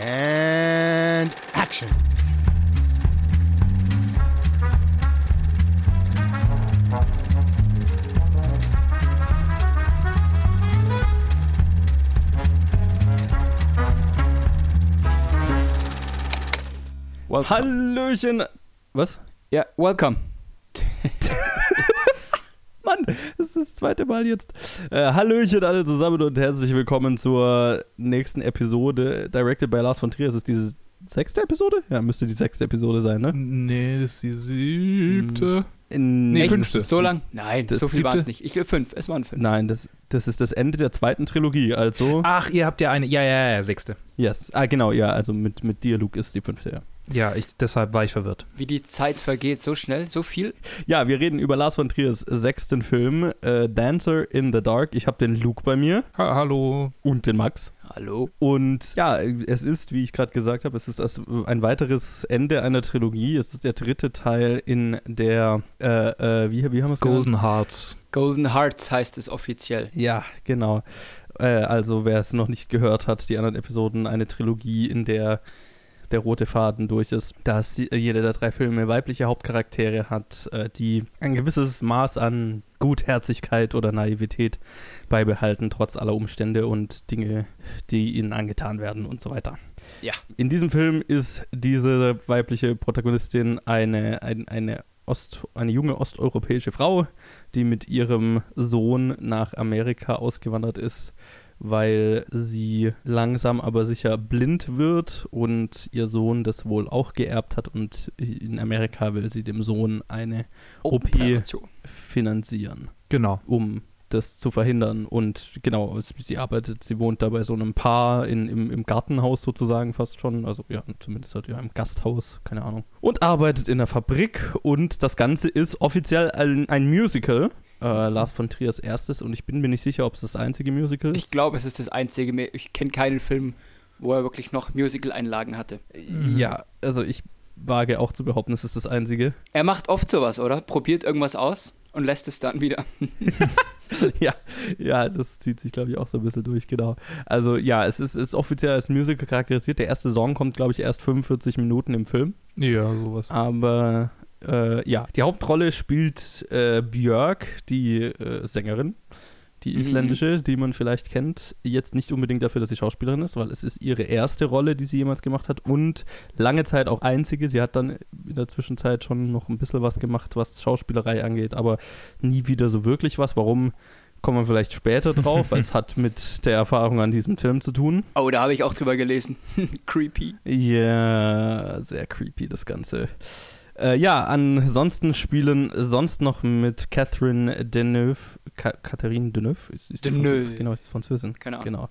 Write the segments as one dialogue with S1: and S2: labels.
S1: And action.
S2: Welcome.
S3: Hallöchen. Was?
S2: Ja, welcome.
S3: Das ist das zweite Mal jetzt. Äh, Hallöchen alle zusammen und herzlich willkommen zur nächsten Episode. Directed by Lars von Trier. Das ist diese sechste Episode? Ja, müsste die sechste Episode sein, ne?
S4: Nee, das ist die siebte.
S3: In,
S4: Nee, fünfte.
S2: So lang? Nein,
S3: Das
S2: so viel waren es nicht. Ich will fünf. Es waren fünf.
S3: Nein, das, das ist das Ende der zweiten Trilogie, also.
S4: Ach, ihr habt ja eine. Ja, ja, ja, sechste.
S3: Yes. Ah, genau, ja, also mit, mit dir, Luke, ist die fünfte, ja.
S4: Ja, ich, deshalb war ich verwirrt.
S2: Wie die Zeit vergeht, so schnell, so viel.
S3: Ja, wir reden über Lars von Triers sechsten Film, äh, Dancer in the Dark. Ich habe den Luke bei mir
S4: Ha hallo.
S3: und den Max.
S2: Hallo.
S3: Und ja, es ist, wie ich gerade gesagt habe, es ist ein weiteres Ende einer Trilogie. Es ist der dritte Teil in der, äh, äh, wie, wie haben wir es genannt?
S4: Golden Hearts.
S2: Golden Hearts heißt es offiziell.
S3: Ja, genau. Äh, also wer es noch nicht gehört hat, die anderen Episoden, eine Trilogie, in der der rote Faden durch ist, dass die- jeder der drei Filme weibliche Hauptcharaktere hat, äh, die ein gewisses Maß an Gutherzigkeit oder Naivität beibehalten, trotz aller Umstände und Dinge, die ihnen angetan werden und so weiter.
S2: Ja.
S3: In diesem Film ist diese weibliche Protagonistin eine, ein, eine, Ost, eine junge osteuropäische Frau, die mit ihrem Sohn nach Amerika ausgewandert ist, weil sie langsam aber sicher blind wird und ihr Sohn das wohl auch geerbt hat und in Amerika will sie dem Sohn eine OP
S2: Operation.
S3: finanzieren,
S4: Genau.
S3: um das zu verhindern. Und genau, sie arbeitet, sie wohnt da bei so einem Paar in, im, im Gartenhaus sozusagen fast schon. Also ja, zumindest halt ja im Gasthaus, keine Ahnung. Und arbeitet in der Fabrik und das Ganze ist offiziell ein, ein Musical. Äh, Lars von Triers erstes und ich bin mir nicht sicher, ob es das einzige Musical ist.
S2: Ich glaube, es ist das einzige. Ich kenne keinen Film, wo er wirklich noch Musical-Einlagen hatte.
S3: Ja, also ich wage auch zu behaupten, es ist das einzige.
S2: Er macht oft sowas, oder? Probiert irgendwas aus und lässt es dann wieder.
S3: ja, ja, das zieht sich, glaube ich, auch so ein bisschen durch, genau. Also ja, es ist, ist offiziell als Musical charakterisiert. Der erste Song kommt, glaube ich, erst 45 Minuten im Film.
S4: Ja, sowas.
S3: Aber äh, ja, die Hauptrolle spielt äh, Björk, die äh, Sängerin, die
S2: Mhm.
S3: isländische, die man vielleicht kennt. Jetzt nicht unbedingt dafür, dass sie Schauspielerin ist, weil es ist ihre erste Rolle, die sie jemals gemacht hat und lange Zeit auch einzige. Sie hat dann in der Zwischenzeit schon noch ein bisschen was gemacht, was Schauspielerei angeht, aber nie wieder so wirklich was. Warum? Kommen wir vielleicht später drauf, weil es hat mit der Erfahrung an diesem Film zu tun.
S2: Oh, da habe ich auch drüber gelesen. Creepy.
S3: Ja, sehr creepy das Ganze. Äh, ja, ansonsten spielen sonst noch mit Catherine Deneuve, Ka Catherine Deneuve, ist, ist
S2: Deneuve.
S3: Genau, ist Französin,
S2: Keine Ahnung.
S3: genau.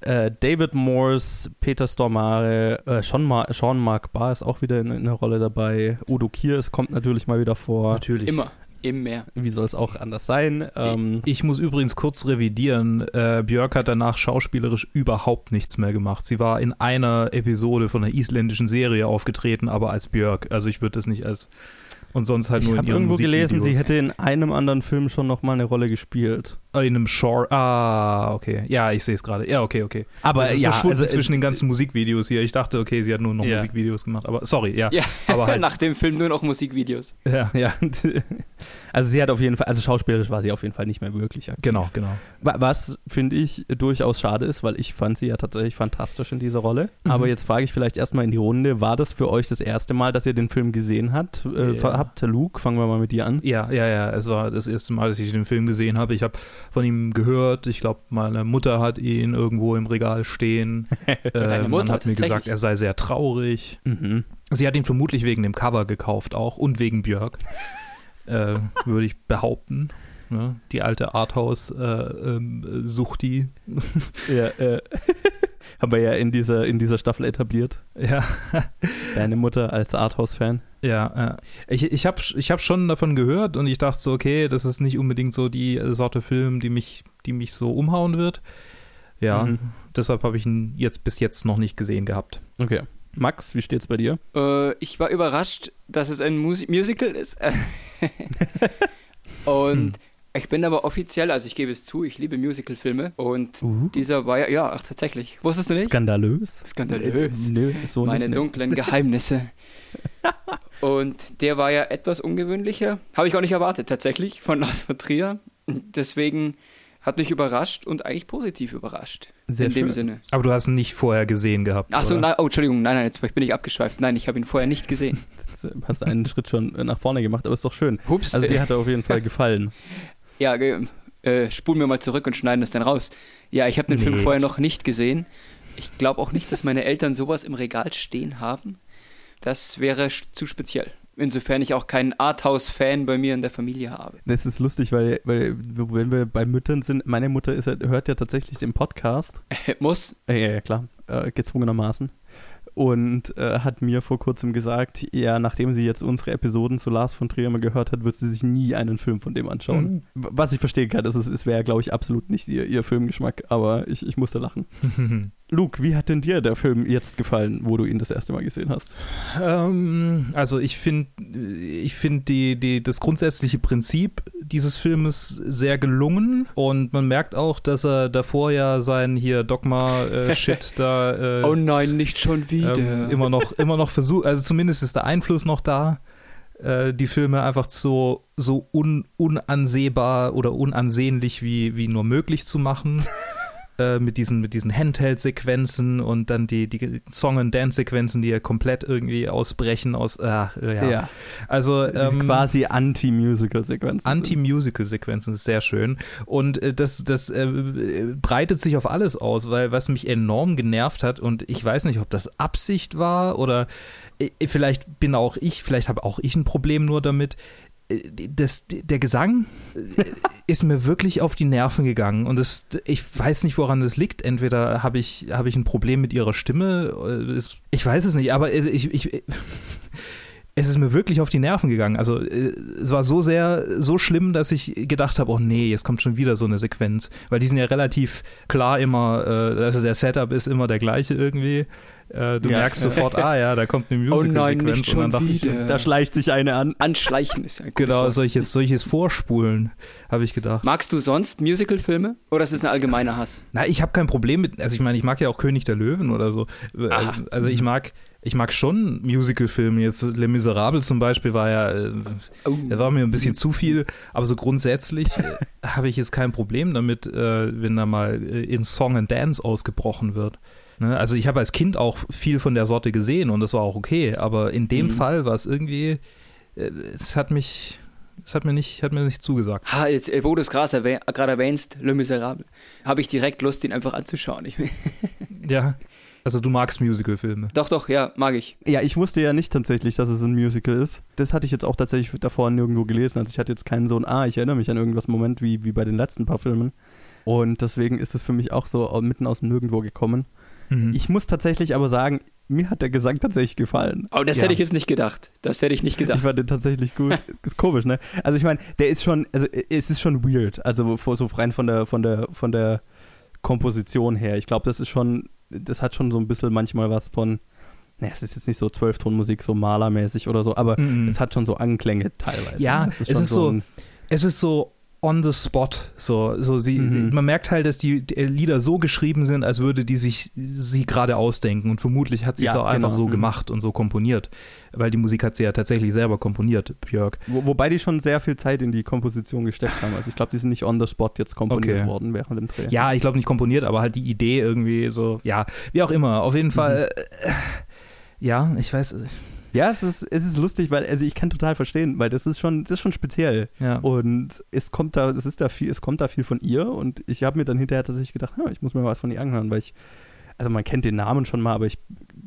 S3: Äh, David Morse, Peter Stormare, äh, Sean, Ma Sean Mark Barr ist auch wieder in, in der Rolle dabei. Udo Kier kommt natürlich mal wieder vor.
S4: Natürlich.
S2: Immer. Im Meer.
S3: Wie soll es auch anders sein? Ähm,
S4: Ich muss übrigens kurz revidieren. Äh, Björk hat danach schauspielerisch überhaupt nichts mehr gemacht. Sie war in einer Episode von einer isländischen Serie aufgetreten, aber als Björk. Also ich würde das nicht als. Und sonst halt
S3: ich
S4: nur in
S3: habe
S4: ihren
S3: irgendwo gelesen, sie hätte in einem anderen Film schon noch mal eine Rolle gespielt.
S4: In einem Short. Ah, okay. Ja, ich sehe es gerade. Ja, okay, okay.
S3: Aber
S4: das ist
S3: ja, also, äh,
S4: zwischen den ganzen Musikvideos hier. Ich dachte, okay, sie hat nur noch
S3: Ja.
S4: Musikvideos gemacht. Aber sorry, ja.
S2: Ja,
S4: Aber halt.
S2: nach dem Film nur noch Musikvideos.
S4: ja.
S3: Ja, also sie hat auf jeden Fall, also schauspielerisch war sie auf jeden Fall nicht mehr wirklich aktiv.
S4: Genau, genau.
S3: Wa- Was, finde ich, durchaus schade ist, weil ich fand sie ja tatsächlich fantastisch in dieser Rolle.
S4: Mhm.
S3: Aber jetzt frage ich vielleicht erstmal in die Runde, war das für euch das erste Mal, dass ihr den Film gesehen habt? Äh,
S4: Ja.
S3: Habt Luke, fangen wir mal mit dir an.
S4: Ja, ja, ja. Es war das erste Mal, dass ich den Film gesehen habe. Ich habe von ihm gehört. Ich glaube, meine Mutter hat ihn irgendwo im Regal stehen. äh,
S2: Deine
S4: man
S2: Mutter,
S4: hat mir gesagt, er sei sehr traurig.
S3: Mhm.
S4: Sie hat ihn vermutlich wegen dem Cover gekauft auch und wegen Björk, äh, würde ich behaupten. Ne? Die alte Arthouse-Suchti.
S3: Ja, äh, haben wir ja in dieser, in dieser Staffel etabliert.
S4: ja,
S3: Deine Mutter als Arthouse-Fan.
S4: ja. äh, ich ich habe ich hab schon davon gehört und ich dachte so, okay, das ist nicht unbedingt so die äh, Sorte Film, die mich, die mich so umhauen wird. Ja,
S3: Mhm.
S4: deshalb habe ich ihn jetzt bis jetzt noch nicht gesehen gehabt.
S3: Okay. Max, wie steht's bei dir?
S2: Äh, ich war überrascht, dass es ein Musi Musical ist. Und Ich bin aber offiziell, also ich gebe es zu, ich liebe Musical-Filme und
S3: Uh.
S2: dieser war ja, ja, ach tatsächlich. Wusstest du nicht?
S3: Skandalös.
S2: Skandalös.
S3: Äh, Nö, so
S2: Meine
S3: nicht. ne.
S2: dunklen Geheimnisse. und der war ja etwas ungewöhnlicher. Habe ich auch nicht erwartet, tatsächlich, von Lars von Trier. Deswegen hat mich überrascht und eigentlich positiv überrascht.
S3: Sehr
S2: in dem
S3: schön.
S2: Sinne.
S4: Aber du hast ihn nicht vorher gesehen gehabt.
S2: Ach so,
S4: oder?
S2: nein, oh, Entschuldigung, nein, nein, jetzt bin ich abgeschweift. Nein, ich habe ihn vorher nicht gesehen.
S3: Hast einen Schritt schon nach vorne gemacht, aber ist doch schön.
S2: Hups.
S3: Also dir hat er auf jeden Fall gefallen.
S2: Ja, äh, spulen wir mal zurück und schneiden das dann raus. Ja, ich habe den Film
S4: Nee.
S2: vorher noch nicht gesehen. Ich glaube auch nicht, dass meine Eltern sowas im Regal stehen haben. Das wäre zu speziell. Insofern ich auch keinen Arthouse-Fan bei mir in der Familie habe.
S3: Das ist lustig, weil, weil wenn wir bei Müttern sind, meine Mutter ist, ja- hört ja tatsächlich den Podcast.
S2: Muss.
S3: Ja, ja, klar, äh, gezwungenermaßen. Und äh, hat mir vor kurzem gesagt, ja, nachdem sie jetzt unsere Episoden zu Lars von Trier mal gehört hat, wird sie sich nie einen Film von dem anschauen. W- Was ich verstehen kann, das ist, es wäre, glaube ich, absolut nicht ihr, ihr Filmgeschmack, aber ich, ich musste lachen. Luke, wie hat denn dir der Film jetzt gefallen, wo du ihn das erste Mal gesehen hast?
S4: Ähm, also ich finde ich find die, die, das grundsätzliche Prinzip dieses Filmes sehr gelungen und man merkt auch, dass er davor ja sein hier Dogma-Shit da äh,
S2: Oh nein, nicht schon wieder.
S4: ähm, immer noch, immer noch versucht, also zumindest ist der Einfluss noch da, äh, die Filme einfach so, so un, unansehbar oder unansehnlich wie, wie nur möglich zu machen. äh, mit diesen, mit diesen Handheld-Sequenzen und dann die, die Song- und Dance-Sequenzen, die ja komplett irgendwie ausbrechen aus, ah, ja. Also,
S3: Diese
S4: ähm,
S3: quasi Anti-Musical-Sequenzen.
S4: Anti-Musical-Sequenzen ist sehr schön. Und äh, das, das äh, breitet sich auf alles aus, weil was mich enorm genervt hat, und ich weiß nicht, ob das Absicht war oder äh, vielleicht bin auch ich, vielleicht habe auch ich ein Problem nur damit. Das, der Gesang äh, ist mir wirklich auf die Nerven gegangen und das, ich weiß nicht, woran das liegt. Entweder habe ich, habe ich ein Problem mit ihrer Stimme, äh, ich weiß es nicht, aber äh, ich, ich, es ist mir wirklich auf die Nerven gegangen. Also es war so sehr, so schlimm, dass ich gedacht habe, oh nee, jetzt kommt schon wieder so eine Sequenz. Weil die sind ja relativ klar immer, also der Setup ist immer der gleiche irgendwie. Äh, du
S3: Ja.
S4: merkst sofort, ah ja, da kommt eine
S2: oh
S4: Musical-Sequenz.
S2: nein, nicht
S4: und dann
S2: schon
S4: dachte ich,
S2: wieder.
S3: Da schleicht sich eine an.
S2: Anschleichen ist ja ein
S4: Genau,
S2: Wort.
S4: solches, solches Vorspulen, habe ich gedacht.
S2: Magst du sonst Musical-Filme oder ist es ein allgemeiner Hass?
S4: Na, ich habe kein Problem mit, also ich meine, ich mag ja auch König der Löwen oder so. Äh,
S2: Aha.
S4: Also ich mag, ich mag schon Musical-Filme. Jetzt Les Miserables zum Beispiel war ja, äh,
S2: Oh.
S4: das war mir ein bisschen zu viel, aber so grundsätzlich habe ich jetzt kein Problem damit, äh, wenn da mal in Song and Dance ausgebrochen wird. Ne? Also ich habe als Kind auch viel von der Sorte gesehen und das war auch okay, aber in dem
S2: Mhm.
S4: Fall war es irgendwie, äh, es hat mich, es hat mir nicht, hat mir nicht zugesagt.
S2: Ha, jetzt, äh, wo du es gerade erwäh erwähnst, Le Miserable, habe ich direkt Lust, ihn einfach anzuschauen. Ich,
S4: Ja, also du magst Musical-Filme.
S2: doch, doch, ja, mag ich.
S3: Ja, ich wusste ja nicht tatsächlich, dass es ein Musical ist. Das hatte ich jetzt auch tatsächlich davor nirgendwo gelesen. Also ich hatte jetzt keinen so ein, ah, ich erinnere mich an irgendwas Moment wie, wie bei den letzten paar Filmen. Und deswegen ist es für mich auch so mitten aus dem Nirgendwo gekommen.
S4: Mhm.
S3: Ich muss tatsächlich aber sagen, mir hat der Gesang tatsächlich gefallen.
S2: Aber das
S4: Ja.
S2: hätte ich jetzt nicht gedacht. Das hätte ich nicht
S3: Ich
S2: gedacht.
S3: fand den tatsächlich gut. ist komisch, ne? Also ich meine, der ist schon, also es ist schon weird. Also vor- so rein von der, von der, von der Komposition her. Ich glaube, das ist schon, das hat schon so ein bisschen manchmal was von, naja, es ist jetzt nicht so Zwölftonmusik, so malermäßig oder so, aber
S4: Mhm.
S3: es hat schon so Anklänge teilweise.
S4: Ja,
S3: es ist,
S4: es
S3: schon
S4: ist so-
S3: ein,
S4: es ist so on the spot. So, so sie,
S3: Mhm.
S4: man merkt halt, dass die, die Lieder so geschrieben sind, als würde die sich sie gerade ausdenken. Und vermutlich hat sie es
S3: Ja,
S4: auch einfach
S3: genau.
S4: so
S3: Mhm.
S4: gemacht und so komponiert. Weil die Musik hat sie ja tatsächlich selber komponiert, Björk.
S3: wo, wobei die schon sehr viel Zeit in die Komposition gesteckt haben. Also ich glaube, die sind nicht on the spot jetzt komponiert
S4: Okay.
S3: worden während dem Dreh.
S4: Ja, ich glaube nicht komponiert, aber halt die Idee irgendwie so, ja, wie auch immer. Auf jeden
S3: Mhm.
S4: Fall, äh, ja, ich weiß,
S3: Ja, es ist, es ist lustig, weil, also ich kann total verstehen, weil das ist schon, das ist schon speziell.
S4: ja.
S3: Und es kommt da, es ist da viel, es kommt da viel von ihr und ich habe mir dann hinterher tatsächlich gedacht, ja, ich muss mir was von ihr anhören, weil ich, also man kennt den Namen schon mal, aber ich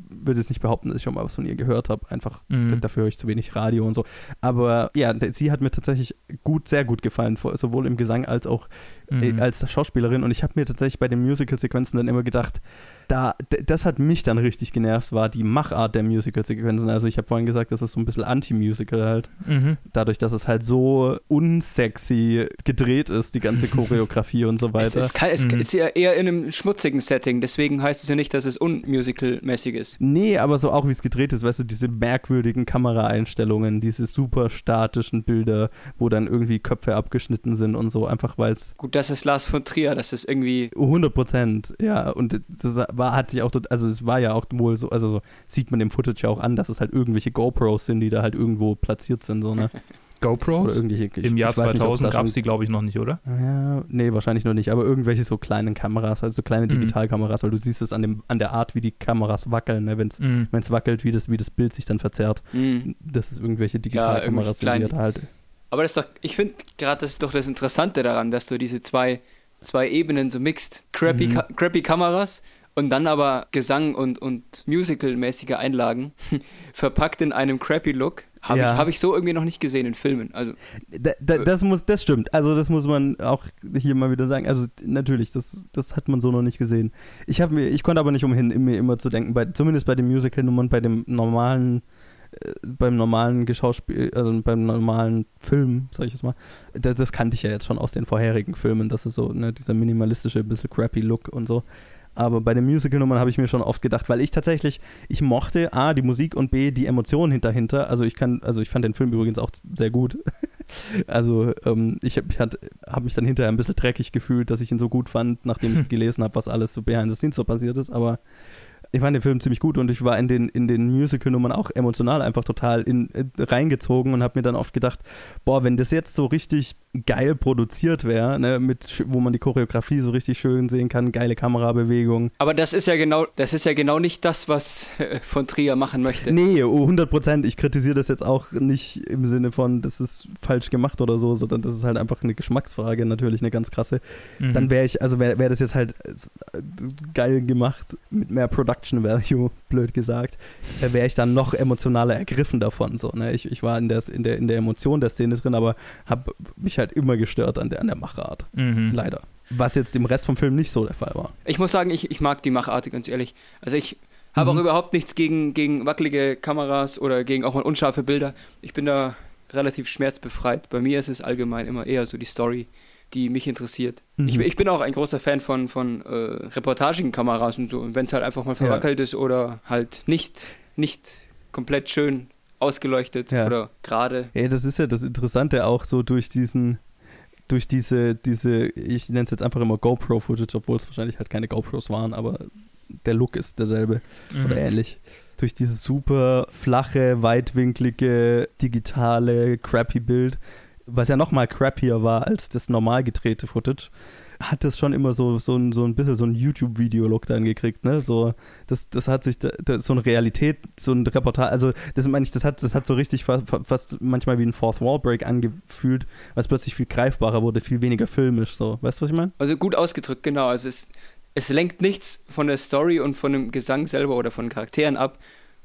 S3: würde jetzt nicht behaupten, dass ich schon mal was von ihr gehört habe. Einfach
S4: Mhm.
S3: dafür höre ich zu wenig Radio und so. Aber ja, sie hat mir tatsächlich gut, sehr gut gefallen, sowohl im Gesang als auch äh,
S4: Mhm.
S3: als Schauspielerin. Und ich habe mir tatsächlich bei den Musical-Sequenzen dann immer gedacht, da, das hat mich dann richtig genervt, war die Machart der Musical-Sequenzen. Also ich habe vorhin gesagt, das ist so ein bisschen Anti-Musical halt.
S4: Mhm.
S3: Dadurch, dass es halt so unsexy gedreht ist, die ganze Choreografie und so
S2: Es,
S3: weiter.
S2: es, kann, es
S4: Mhm.
S2: ist ja eher in einem schmutzigen Setting, deswegen heißt es ja nicht, dass es unmusical-mäßig ist.
S3: Nee, aber so auch wie es gedreht ist, weißt du, diese merkwürdigen Kameraeinstellungen, diese super statischen Bilder, wo dann irgendwie Köpfe abgeschnitten sind und so, einfach weil es
S2: Gut, das ist Lars von Trier, das ist irgendwie
S3: 100 Prozent, ja, und das war, hat sich auch, dort- also es war ja auch wohl so, also so sieht man dem Footage ja auch an, dass es halt irgendwelche GoPros sind, die da halt irgendwo platziert sind, so, ne? Oder
S4: GoPros?
S3: irgendwelche, ich-
S4: Im Jahr
S3: ich weiß nicht, ob's
S4: 2000
S3: da
S4: gab es die, glaube ich, noch nicht, oder?
S3: Ja, nee, wahrscheinlich noch nicht, aber irgendwelche so kleinen Kameras, also so kleine
S4: Mhm.
S3: Digitalkameras, weil du siehst es an, dem, an der Art, wie die Kameras wackeln, ne? wenn es
S4: Mhm.
S3: wackelt, wie das, wie das Bild sich dann verzerrt.
S2: mh.
S3: Das ist irgendwelche Digitalkameras, sind, die
S2: irgendwelche
S3: da halt.
S2: Aber das ist doch, ich finde gerade, das ist doch das Interessante daran, dass du diese zwei, zwei Ebenen so mixt. Crappy,
S3: Mhm.
S2: Ka crappy Kameras und dann aber Gesang und, und Musical-mäßige Einlagen verpackt in einem crappy Look. Habe
S3: Ja.
S2: ich, hab ich so irgendwie noch nicht gesehen in Filmen. Also,
S3: Da, da, das muss, das stimmt. Also das muss man auch hier mal wieder sagen. Also natürlich, das, das hat man so noch nicht gesehen. Ich mir, ich konnte aber nicht umhin, mir immer zu denken, bei, zumindest bei den Musical-Nummern, bei dem normalen, äh, beim normalen Geschauspiel, also beim normalen Film, sag ich jetzt mal, das, das kannte ich ja jetzt schon aus den vorherigen Filmen. Das ist so, ne, dieser minimalistische, bisschen crappy Look und so. Aber bei den Musical-Nummern habe ich mir schon oft gedacht, weil ich tatsächlich, ich mochte A, die Musik und B, die Emotionen hinterhinter. Also ich kann, also ich fand den Film übrigens auch sehr gut. Also ähm, ich habe hab, hab mich dann hinterher ein bisschen dreckig gefühlt, dass ich ihn so gut fand, nachdem ich gelesen habe, was alles so behind the scenes so passiert ist. Aber ich fand den Film ziemlich gut und ich war in den, in den Musical-Nummern auch emotional einfach total in, äh, reingezogen und habe mir dann oft gedacht, boah, wenn das jetzt so richtig geil produziert wäre, ne, mit, wo man die Choreografie so richtig schön sehen kann, geile Kamerabewegung.
S2: aber das ist ja genau, das ist ja genau nicht das, was äh, von Trier machen möchte.
S3: Nee, oh, 100 Prozent. Ich kritisiere das jetzt auch nicht im Sinne von, das ist falsch gemacht oder so, sondern das ist halt einfach eine Geschmacksfrage, natürlich eine ganz krasse.
S4: Mhm.
S3: Dann wäre ich, also wäre wär das jetzt halt äh, geil gemacht, mit mehr Production Value, blöd gesagt, äh, wäre ich dann noch emotionaler ergriffen davon. So, ne? ich, ich war in der, in, der, in der Emotion der Szene drin, aber habe mich halt immer gestört an der, an der Machart.
S4: Mhm.
S3: Leider. Was jetzt im Rest vom Film nicht so der Fall war.
S2: Ich muss sagen, ich, ich mag die Machart, ganz ehrlich. Also ich habe
S3: Mhm.
S2: auch überhaupt nichts gegen, gegen wackelige Kameras oder gegen auch mal unscharfe Bilder. Ich bin da relativ schmerzbefreit. Bei mir ist es allgemein immer eher so die Story, die mich interessiert.
S3: Mhm.
S2: Ich, ich bin auch ein großer Fan von, von äh, reportagigen Kameras und so. Und wenn es halt einfach mal verwackelt ist oder halt nicht, nicht komplett schön ausgeleuchtet
S3: Ja.
S2: oder gerade.
S3: Ja, das ist ja das Interessante auch so durch diesen, durch diese, diese, ich nenne es jetzt einfach immer GoPro-Footage, obwohl es wahrscheinlich halt keine GoPros waren, aber der Look ist derselbe
S4: Mhm.
S3: oder ähnlich. Durch dieses super flache, weitwinklige, digitale, crappy Bild, was ja nochmal crappier war als das normal gedrehte Footage, hat das schon immer so, so, ein, so ein bisschen so ein YouTube-Video-Look dann gekriegt, ne? So, das, das hat sich, da, da, so eine Realität, so ein Reportage, also das meine ich, das hat, das hat so richtig fa fa fast manchmal wie ein Fourth Wall Break angefühlt, es plötzlich viel greifbarer wurde, viel weniger filmisch, so. Weißt du, was ich meine?
S2: Also gut ausgedrückt, genau. Also es, es lenkt nichts von der Story und von dem Gesang selber oder von Charakteren ab.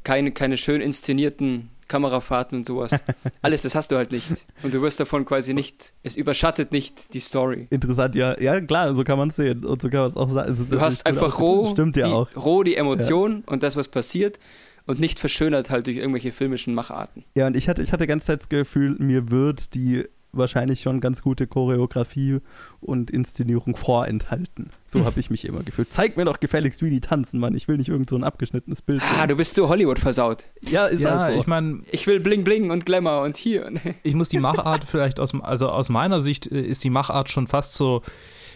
S2: Keine, keine schön inszenierten Kamerafahrten und sowas. Alles, das hast du halt nicht. Und du wirst davon quasi nicht, es überschattet nicht die Story.
S3: Interessant, ja, ja, klar, so kann man es sehen und so kann man es auch sagen. Es
S2: Du hast einfach roh,
S3: ja
S2: die,
S3: auch.
S2: roh die Emotion und das, was passiert und nicht verschönert halt durch irgendwelche filmischen Macharten.
S3: Ja, und ich hatte, ich hatte ganz das Gefühl, mir wird die wahrscheinlich schon ganz gute Choreografie und Inszenierung vorenthalten. So
S2: Hm.
S3: habe ich mich immer gefühlt. Zeig mir doch gefälligst, wie die tanzen, Mann. Ich will nicht irgend so ein abgeschnittenes Bild.
S2: Ah,
S3: sehen.
S2: du bist so Hollywood versaut.
S3: ja, ist
S4: ja,
S3: halt so.
S4: ich meine,
S2: Ich will Bling Bling und Glamour und hier.
S4: ich muss die Machart vielleicht aus, also aus meiner Sicht äh, ist die Machart schon fast so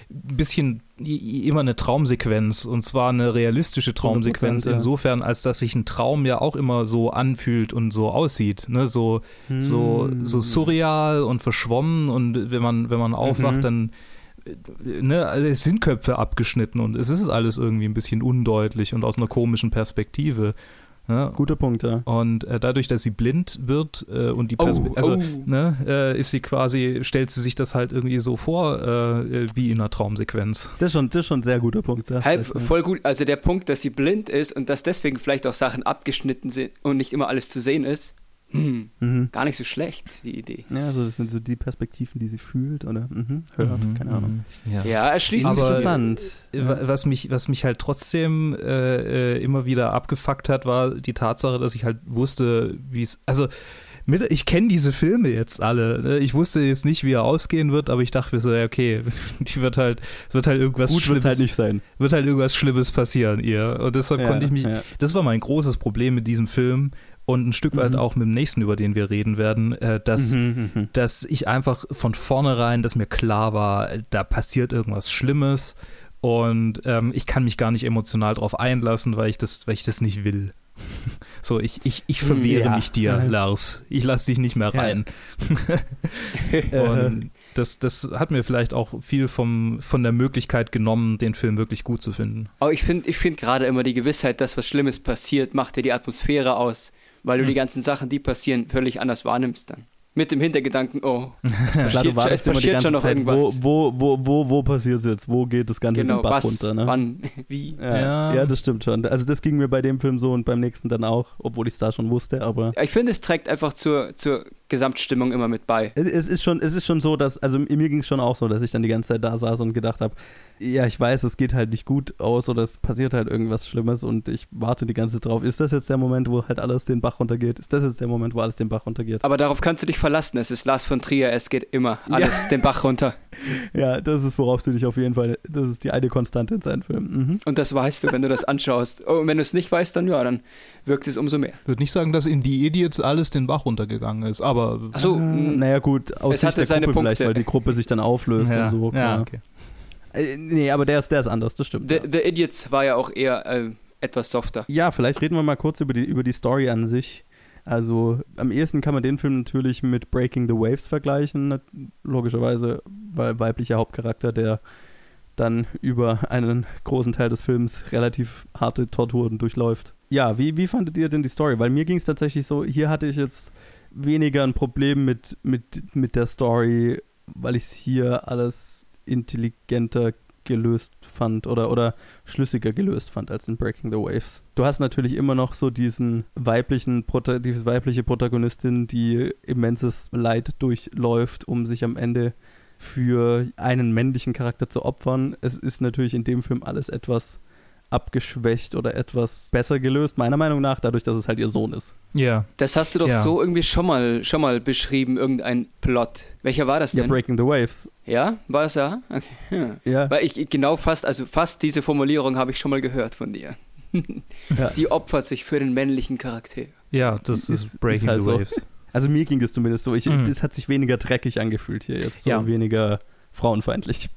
S4: ein bisschen immer eine Traumsequenz und zwar eine realistische Traumsequenz
S3: 100%, ja.
S4: insofern, als dass sich ein Traum ja auch immer so anfühlt und so aussieht, ne, so so
S3: Hm.
S4: so surreal und verschwommen und wenn man wenn man aufwacht,
S3: Mhm.
S4: dann ne, also es sind Köpfe abgeschnitten und es ist alles irgendwie ein bisschen undeutlich und aus einer komischen Perspektive. Ne?
S3: Guter Punkt, ja.
S4: Und äh, dadurch, dass sie blind wird äh, und die
S2: Oh,
S4: Perspe also
S2: oh.
S4: ne, äh, ist sie quasi, stellt sie sich das halt irgendwie so vor, äh, wie in einer Traumsequenz.
S3: Das ist schon, das ist schon ein sehr guter Punkt.
S2: Halb voll gut. Also der Punkt, dass sie blind ist und dass deswegen vielleicht auch Sachen abgeschnitten sind und nicht immer alles zu sehen ist, Hm,
S3: Mhm.
S2: gar nicht so schlecht, die Idee.
S3: Ja, also das sind so die Perspektiven, die sie fühlt oder mhm, hört,
S4: Mhm,
S3: keine Ahnung.
S4: mhm, Ja.
S2: Ja, erschließt
S4: Aber-
S2: sich
S3: Interessant.
S4: Wa- Was mich, was mich halt trotzdem äh, äh, immer wieder abgefuckt hat, war die Tatsache, dass ich halt wusste, wie es. Also, mit, ich kenne diese Filme jetzt alle. Ne? Ich wusste jetzt nicht, wie er ausgehen wird, aber ich dachte mir so, ja, okay, die wird halt, wird halt irgendwas
S3: Gut wird
S4: Schlimmes,
S3: halt nicht sein.
S4: wird halt irgendwas Schlimmes passieren ihr. Und deshalb
S3: Ja,
S4: konnte ich mich.
S3: ja.
S4: Das war mein großes Problem mit diesem Film und ein Stück weit
S3: Mhm.
S4: auch mit dem nächsten, über den wir reden werden, äh, dass
S3: Mhm, mhm.
S4: dass ich einfach von vornherein, dass mir klar war, da passiert irgendwas Schlimmes und ähm, ich kann mich gar nicht emotional drauf einlassen, weil ich das, weil ich das nicht will. So, ich, ich, ich
S2: Hm,
S4: verwehre
S3: ja.
S4: mich dir,
S3: Mhm.
S4: Lars. Ich lass dich nicht mehr
S3: Ja.
S4: rein. Und das, das hat mir vielleicht auch viel vom, von der Möglichkeit genommen, den Film wirklich gut zu finden.
S2: Aber ich finde ich find gerade immer die Gewissheit, dass was Schlimmes passiert, macht dir die Atmosphäre aus, weil du
S4: Hm.
S2: die ganzen Sachen, die passieren, völlig anders wahrnimmst dann. Mit dem Hintergedanken, oh, es
S3: Klar,
S2: passiert,
S3: du wartest
S2: es
S3: immer die
S2: passiert
S3: ganze
S2: schon noch
S3: Zeit,
S2: irgendwas.
S3: wo, wo, wo, wo, wo passiert es jetzt? Wo geht das Ganze
S2: genau,
S3: den Bach
S2: was,
S3: runter? Ne?
S2: wann, wie.
S3: Ja,
S4: Ja.
S3: ja. das stimmt schon. Also das ging mir bei dem Film so und beim nächsten dann auch, obwohl ich es da schon wusste, aber
S2: Ich finde, es trägt einfach zur, zur Gesamtstimmung immer mit bei.
S3: es es ist schon, es ist schon so, dass, also mir ging es schon auch so, dass ich dann die ganze Zeit da saß und gedacht habe, ja, ich weiß, es geht halt nicht gut aus oder es passiert halt irgendwas Schlimmes und ich warte die ganze Zeit drauf. Ist das jetzt der Moment, wo halt alles den Bach runtergeht? Ist das jetzt der Moment, wo alles den Bach runtergeht?
S2: Aber darauf kannst du dich verlassen. Es ist Lars von Trier, es geht immer alles den Bach runter.
S3: Ja, das ist, worauf du dich auf jeden Fall, das ist die eine Konstante in seinen Filmen. Mhm.
S2: Und das weißt du, wenn du das anschaust. Oh, und wenn du es nicht weißt, dann ja, dann wirkt es umso mehr.
S4: Ich würde nicht sagen, dass in die Idiots alles den Bach runtergegangen ist, aber.
S2: Achso,
S3: Äh,
S2: mh,
S3: naja, gut, aus
S2: Es
S3: Sicht
S2: hatte
S3: der
S2: seine
S3: Gruppe vielleicht, weil die Gruppe sich dann auflöst
S4: ja,
S3: und so.
S4: ja,
S3: klar.
S4: okay.
S3: Äh, nee, aber der ist, der ist anders, das stimmt.
S2: The,
S3: ja.
S2: The Idiots war ja auch eher äh, etwas softer.
S3: Ja, vielleicht reden wir mal kurz über die, über die Story an sich. Also am ehesten kann man den Film natürlich mit Breaking the Waves vergleichen, logischerweise, weil weiblicher Hauptcharakter, der dann über einen großen Teil des Films relativ harte Torturen durchläuft. Ja, wie, wie fandet ihr denn die Story? Weil mir ging es tatsächlich so, hier hatte ich jetzt weniger ein Problem mit, mit, mit der Story, weil ich es hier alles intelligenter gelöst fand oder, oder schlüssiger gelöst fand als in Breaking the Waves. Du hast natürlich immer noch so diesen weiblichen, diese weibliche Protagonistin, die immenses Leid durchläuft, um sich am Ende für einen männlichen Charakter zu opfern. Es ist natürlich in dem Film alles etwas abgeschwächt oder etwas besser gelöst, meiner Meinung nach, dadurch, dass es halt ihr Sohn ist.
S4: Ja.
S2: Das hast du doch
S4: Ja.
S2: so irgendwie schon mal, schon mal beschrieben, irgendein Plot. Welcher war das
S3: Ja,
S2: denn?
S3: Breaking the Waves.
S2: Ja, war es ja? Okay. ja.
S3: Ja,
S2: Weil ich genau fast, also fast diese Formulierung habe ich schon mal gehört von dir.
S3: Ja.
S2: Sie opfert sich für den männlichen Charakter.
S4: Ja, das
S3: Ist-
S4: ist,
S3: ist
S4: Breaking
S3: halt
S4: the
S3: so.
S4: Waves.
S3: also mir ging es zumindest so. Ich,
S4: Mhm.
S3: Es hat sich weniger dreckig angefühlt hier jetzt, so
S4: Ja.
S3: weniger frauenfeindlich,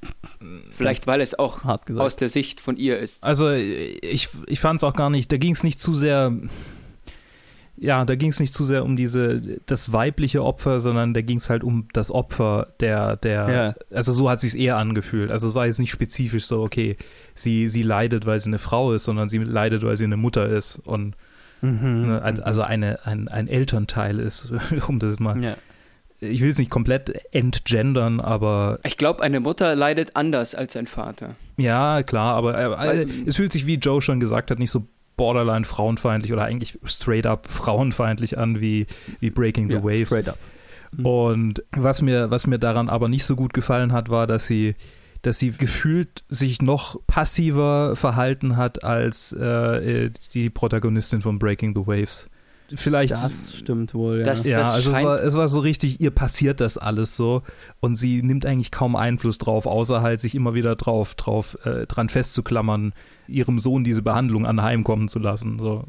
S2: Vielleicht, weil es auch
S3: hart gesagt.
S2: aus der Sicht von ihr ist.
S4: Also ich, ich fand es auch gar nicht, da ging es nicht zu sehr, ja, da ging es nicht zu sehr um diese, das weibliche Opfer, sondern da ging es halt um das Opfer der, der,
S3: Ja.
S4: also so hat sich eher angefühlt. Also es war jetzt nicht spezifisch so, okay, sie, sie leidet, weil sie eine Frau ist, sondern sie leidet, weil sie eine Mutter ist und
S3: Mhm.
S4: ne, also also eine, ein, ein Elternteil ist, um das mal,
S3: ja.
S4: Ich will es nicht komplett entgendern, aber
S2: Ich glaube, eine Mutter leidet anders als ein Vater.
S4: Ja, klar, aber äh,
S2: Weil-
S4: es fühlt sich, wie Joe schon gesagt hat, nicht so borderline frauenfeindlich oder eigentlich straight up frauenfeindlich an wie, wie Breaking the
S3: ja,
S4: Waves.
S3: straight up. Mhm.
S4: Und was mir, was mir daran aber nicht so gut gefallen hat, war, dass sie, dass sie gefühlt sich noch passiver verhalten hat als äh, äh, die Protagonistin von Breaking the Waves. Vielleicht.
S3: Das stimmt wohl, ja.
S2: Das-
S4: ja, also es war, es war so richtig, ihr passiert das alles so und sie nimmt eigentlich kaum Einfluss drauf, außer halt sich immer wieder drauf, drauf äh, dran festzuklammern, ihrem Sohn diese Behandlung anheimkommen zu lassen. So.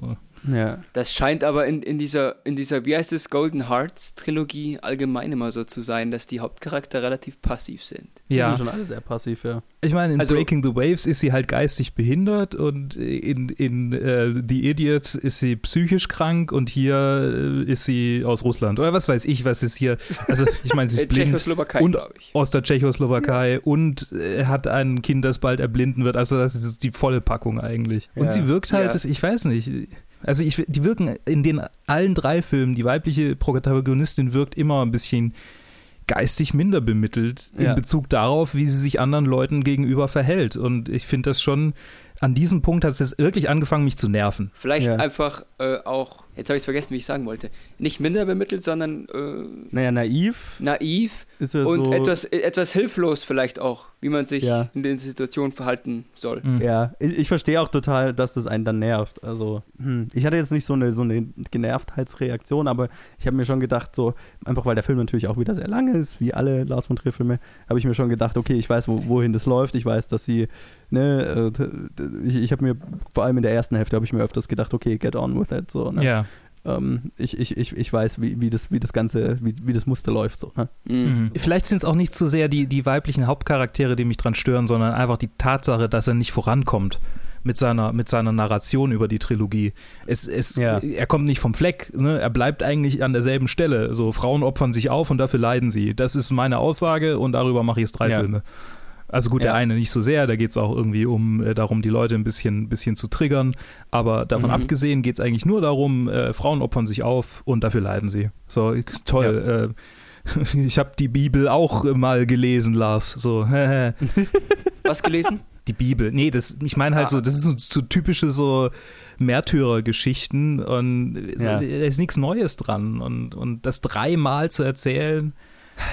S3: Ja.
S2: Das scheint aber in, in, dieser, in dieser, wie heißt es, Golden Hearts Trilogie allgemein immer so zu sein, dass die Hauptcharakter relativ passiv sind.
S3: Die
S4: Ja,
S3: sind schon alle sehr passiv, ja.
S4: ich meine, in
S2: Also-
S4: Breaking the Waves ist sie halt geistig behindert und in, in äh, The Idiots ist sie psychisch krank und hier äh, ist sie aus Russland oder was weiß ich, was ist hier. Also ich meine, sie
S2: Äh,
S4: ist blind.
S2: Tschechoslowakei,
S4: Und-
S2: ich.
S4: aus der Tschechoslowakei und äh, hat ein Kind, das bald erblinden wird. Also das ist die volle Packung eigentlich. Und
S3: Ja.
S4: sie wirkt halt,
S2: Ja.
S4: ich weiß nicht, also ich, die wirken in den allen drei Filmen, die weibliche Protagonistin wirkt immer ein bisschen geistig minder bemittelt in
S3: Ja.
S4: Bezug darauf, wie sie sich anderen Leuten gegenüber verhält. Und ich finde das schon, an diesem Punkt hat es wirklich angefangen, mich zu nerven.
S2: Vielleicht
S3: Ja.
S2: einfach äh, auch, jetzt habe ich vergessen, wie ich sagen wollte, nicht minder bemittelt, sondern äh,
S3: Naja, naiv
S2: naiv
S3: ist er
S2: und
S3: so.
S2: etwas, etwas hilflos vielleicht auch, wie man sich
S3: Ja.
S2: in den Situationen verhalten soll.
S4: Mhm.
S3: Ja, ich, ich verstehe auch total, dass das einen dann nervt. Also, hm, ich hatte jetzt nicht so eine, so eine Genervtheitsreaktion, aber ich habe mir schon gedacht, so, einfach weil der Film natürlich auch wieder sehr lang ist, wie alle Lars von Trier-Filme, habe ich mir schon gedacht, okay, ich weiß, wo, wohin das läuft, ich weiß, dass sie, ne, äh, ich, ich habe mir, vor allem in der ersten Hälfte, habe ich mir öfters gedacht, okay, get on with it, so, ne?
S4: Ja.
S3: Ähm, ich, ich, ich, ich weiß, wie, wie, das, wie das Ganze, wie, wie das Muster läuft, so, ne?
S2: Mhm.
S4: Mhm. Vielleicht sind es auch nicht so sehr die, die weiblichen Hauptcharaktere, die mich dran stören, sondern einfach die Tatsache, dass er nicht vorankommt mit seiner, mit seiner Narration über die Trilogie. Es, es,
S3: Ja.
S4: Er kommt nicht vom Fleck, ne? er bleibt eigentlich an derselben Stelle. So, Frauen opfern sich auf und dafür leiden sie. Das ist meine Aussage und darüber mache ich jetzt drei
S3: Ja.
S4: Filme. Also gut, der
S3: Ja.
S4: eine nicht so sehr, da geht es auch irgendwie um äh, darum, die Leute ein bisschen, bisschen zu triggern. Aber davon
S2: Mhm.
S4: abgesehen geht es eigentlich nur darum, äh, Frauen opfern sich auf und dafür leiden sie. So, toll. Äh, ich habe die Bibel auch äh, mal gelesen, Lars. So,
S2: Was gelesen?
S4: die Bibel. Nee, das, ich meine halt
S2: Ah.
S4: so, das ist so, so typische so Märtyrergeschichten und so,
S3: Ja.
S4: da ist nichts Neues dran. Und, und das dreimal zu erzählen,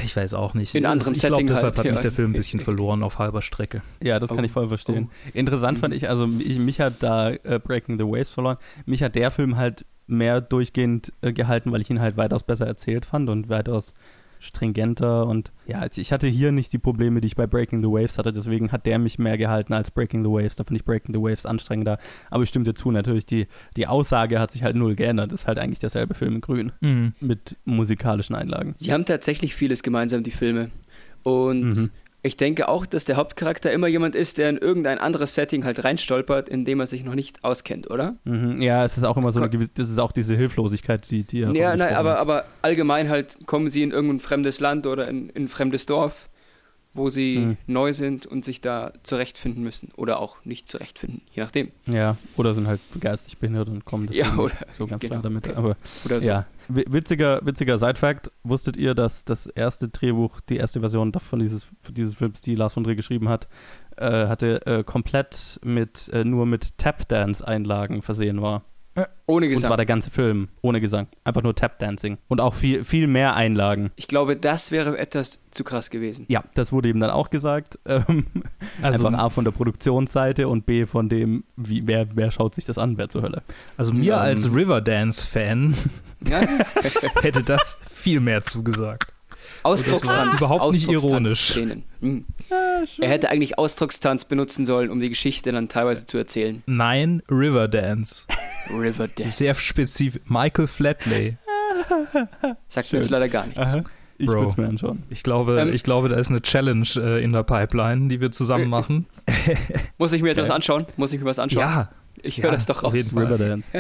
S4: ich weiß auch nicht.
S2: In anderem
S4: ich glaube,
S2: Setting
S4: deshalb
S2: halt,
S4: hat mich
S2: ja.
S4: der Film ein bisschen verloren auf halber Strecke.
S3: Ja, das kann
S2: Oh.
S3: ich voll verstehen. Interessant
S2: Mhm.
S3: fand ich, also ich, mich hat da äh, Breaking the Waves verloren. Mich hat der Film halt mehr durchgehend äh, gehalten, weil ich ihn halt weitaus besser erzählt fand und weitaus stringenter und ja, also ich hatte hier nicht die Probleme, die ich bei Breaking the Waves hatte, deswegen hat der mich mehr gehalten als Breaking the Waves. Da finde ich Breaking the Waves anstrengender. Aber ich stimme dir zu, natürlich, die, die Aussage hat sich halt null geändert. Das ist halt eigentlich derselbe Film in Grün
S4: Mhm.
S3: mit musikalischen Einlagen.
S2: Sie haben tatsächlich vieles gemeinsam, die Filme. Und
S3: Mhm.
S2: Ich denke auch, dass der Hauptcharakter immer jemand ist, der in irgendein anderes Setting halt reinstolpert, in dem er sich noch nicht auskennt, oder?
S3: Mhm. Ja, es ist auch immer so eine gewisse, das ist auch diese Hilflosigkeit, die, die
S2: Ja, nein, aber, aber allgemein halt kommen sie in irgendein fremdes Land oder in, in ein fremdes Dorf, wo sie
S3: Mhm.
S2: neu sind und sich da zurechtfinden müssen. Oder auch nicht zurechtfinden, je nachdem.
S3: Ja, oder sind halt geistig behindert und kommen
S2: Ja, oder-
S3: so ganz
S2: genau,
S3: klar damit.
S2: okay.
S3: Aber
S2: Oder so.
S3: ja, witziger, witziger Side-Fact: Wusstet ihr, dass das erste Drehbuch, die erste Version von dieses, dieses Films, die Lars von Trier geschrieben hat, äh, hatte äh, komplett mit äh, nur mit Tap-Dance-Einlagen versehen war?
S2: Ohne
S3: Und zwar
S2: Gesang.
S3: der ganze Film, ohne Gesang. Einfach nur Tap-Dancing. Und auch viel, viel mehr Einlagen.
S2: Ich glaube, das wäre etwas zu krass gewesen.
S3: Ja, das wurde ihm dann auch gesagt. Ähm,
S4: Also,
S3: einfach A von der Produktionsseite und B von dem, wie, wer, wer schaut sich das an, wer zur Hölle.
S4: also mir
S3: Ähm,
S4: als Riverdance-Fan hätte das viel mehr zugesagt.
S2: Ausdruckstanz.
S4: überhaupt nicht ironisch.
S2: Ausdruckstanz-Szenen. Hm. Er hätte eigentlich Ausdruckstanz benutzen sollen, um die Geschichte dann teilweise zu erzählen.
S4: Nein, Riverdance.
S2: Riverdale.
S4: Sehr spezifisch. Michael Flatley.
S2: Sagt mir jetzt leider gar nichts.
S3: Aha. Ich
S4: Bro.
S3: würde es mir anschauen.
S4: Ich glaube,
S2: Ähm,
S4: ich glaube, da ist eine Challenge äh, in der Pipeline, die wir zusammen machen.
S2: Muss ich mir jetzt
S3: Ja.
S2: was anschauen? Muss ich mir was anschauen?
S4: Ja,
S2: Ich
S4: ja,
S2: höre das doch
S4: auf jeden.
S3: Riverdance.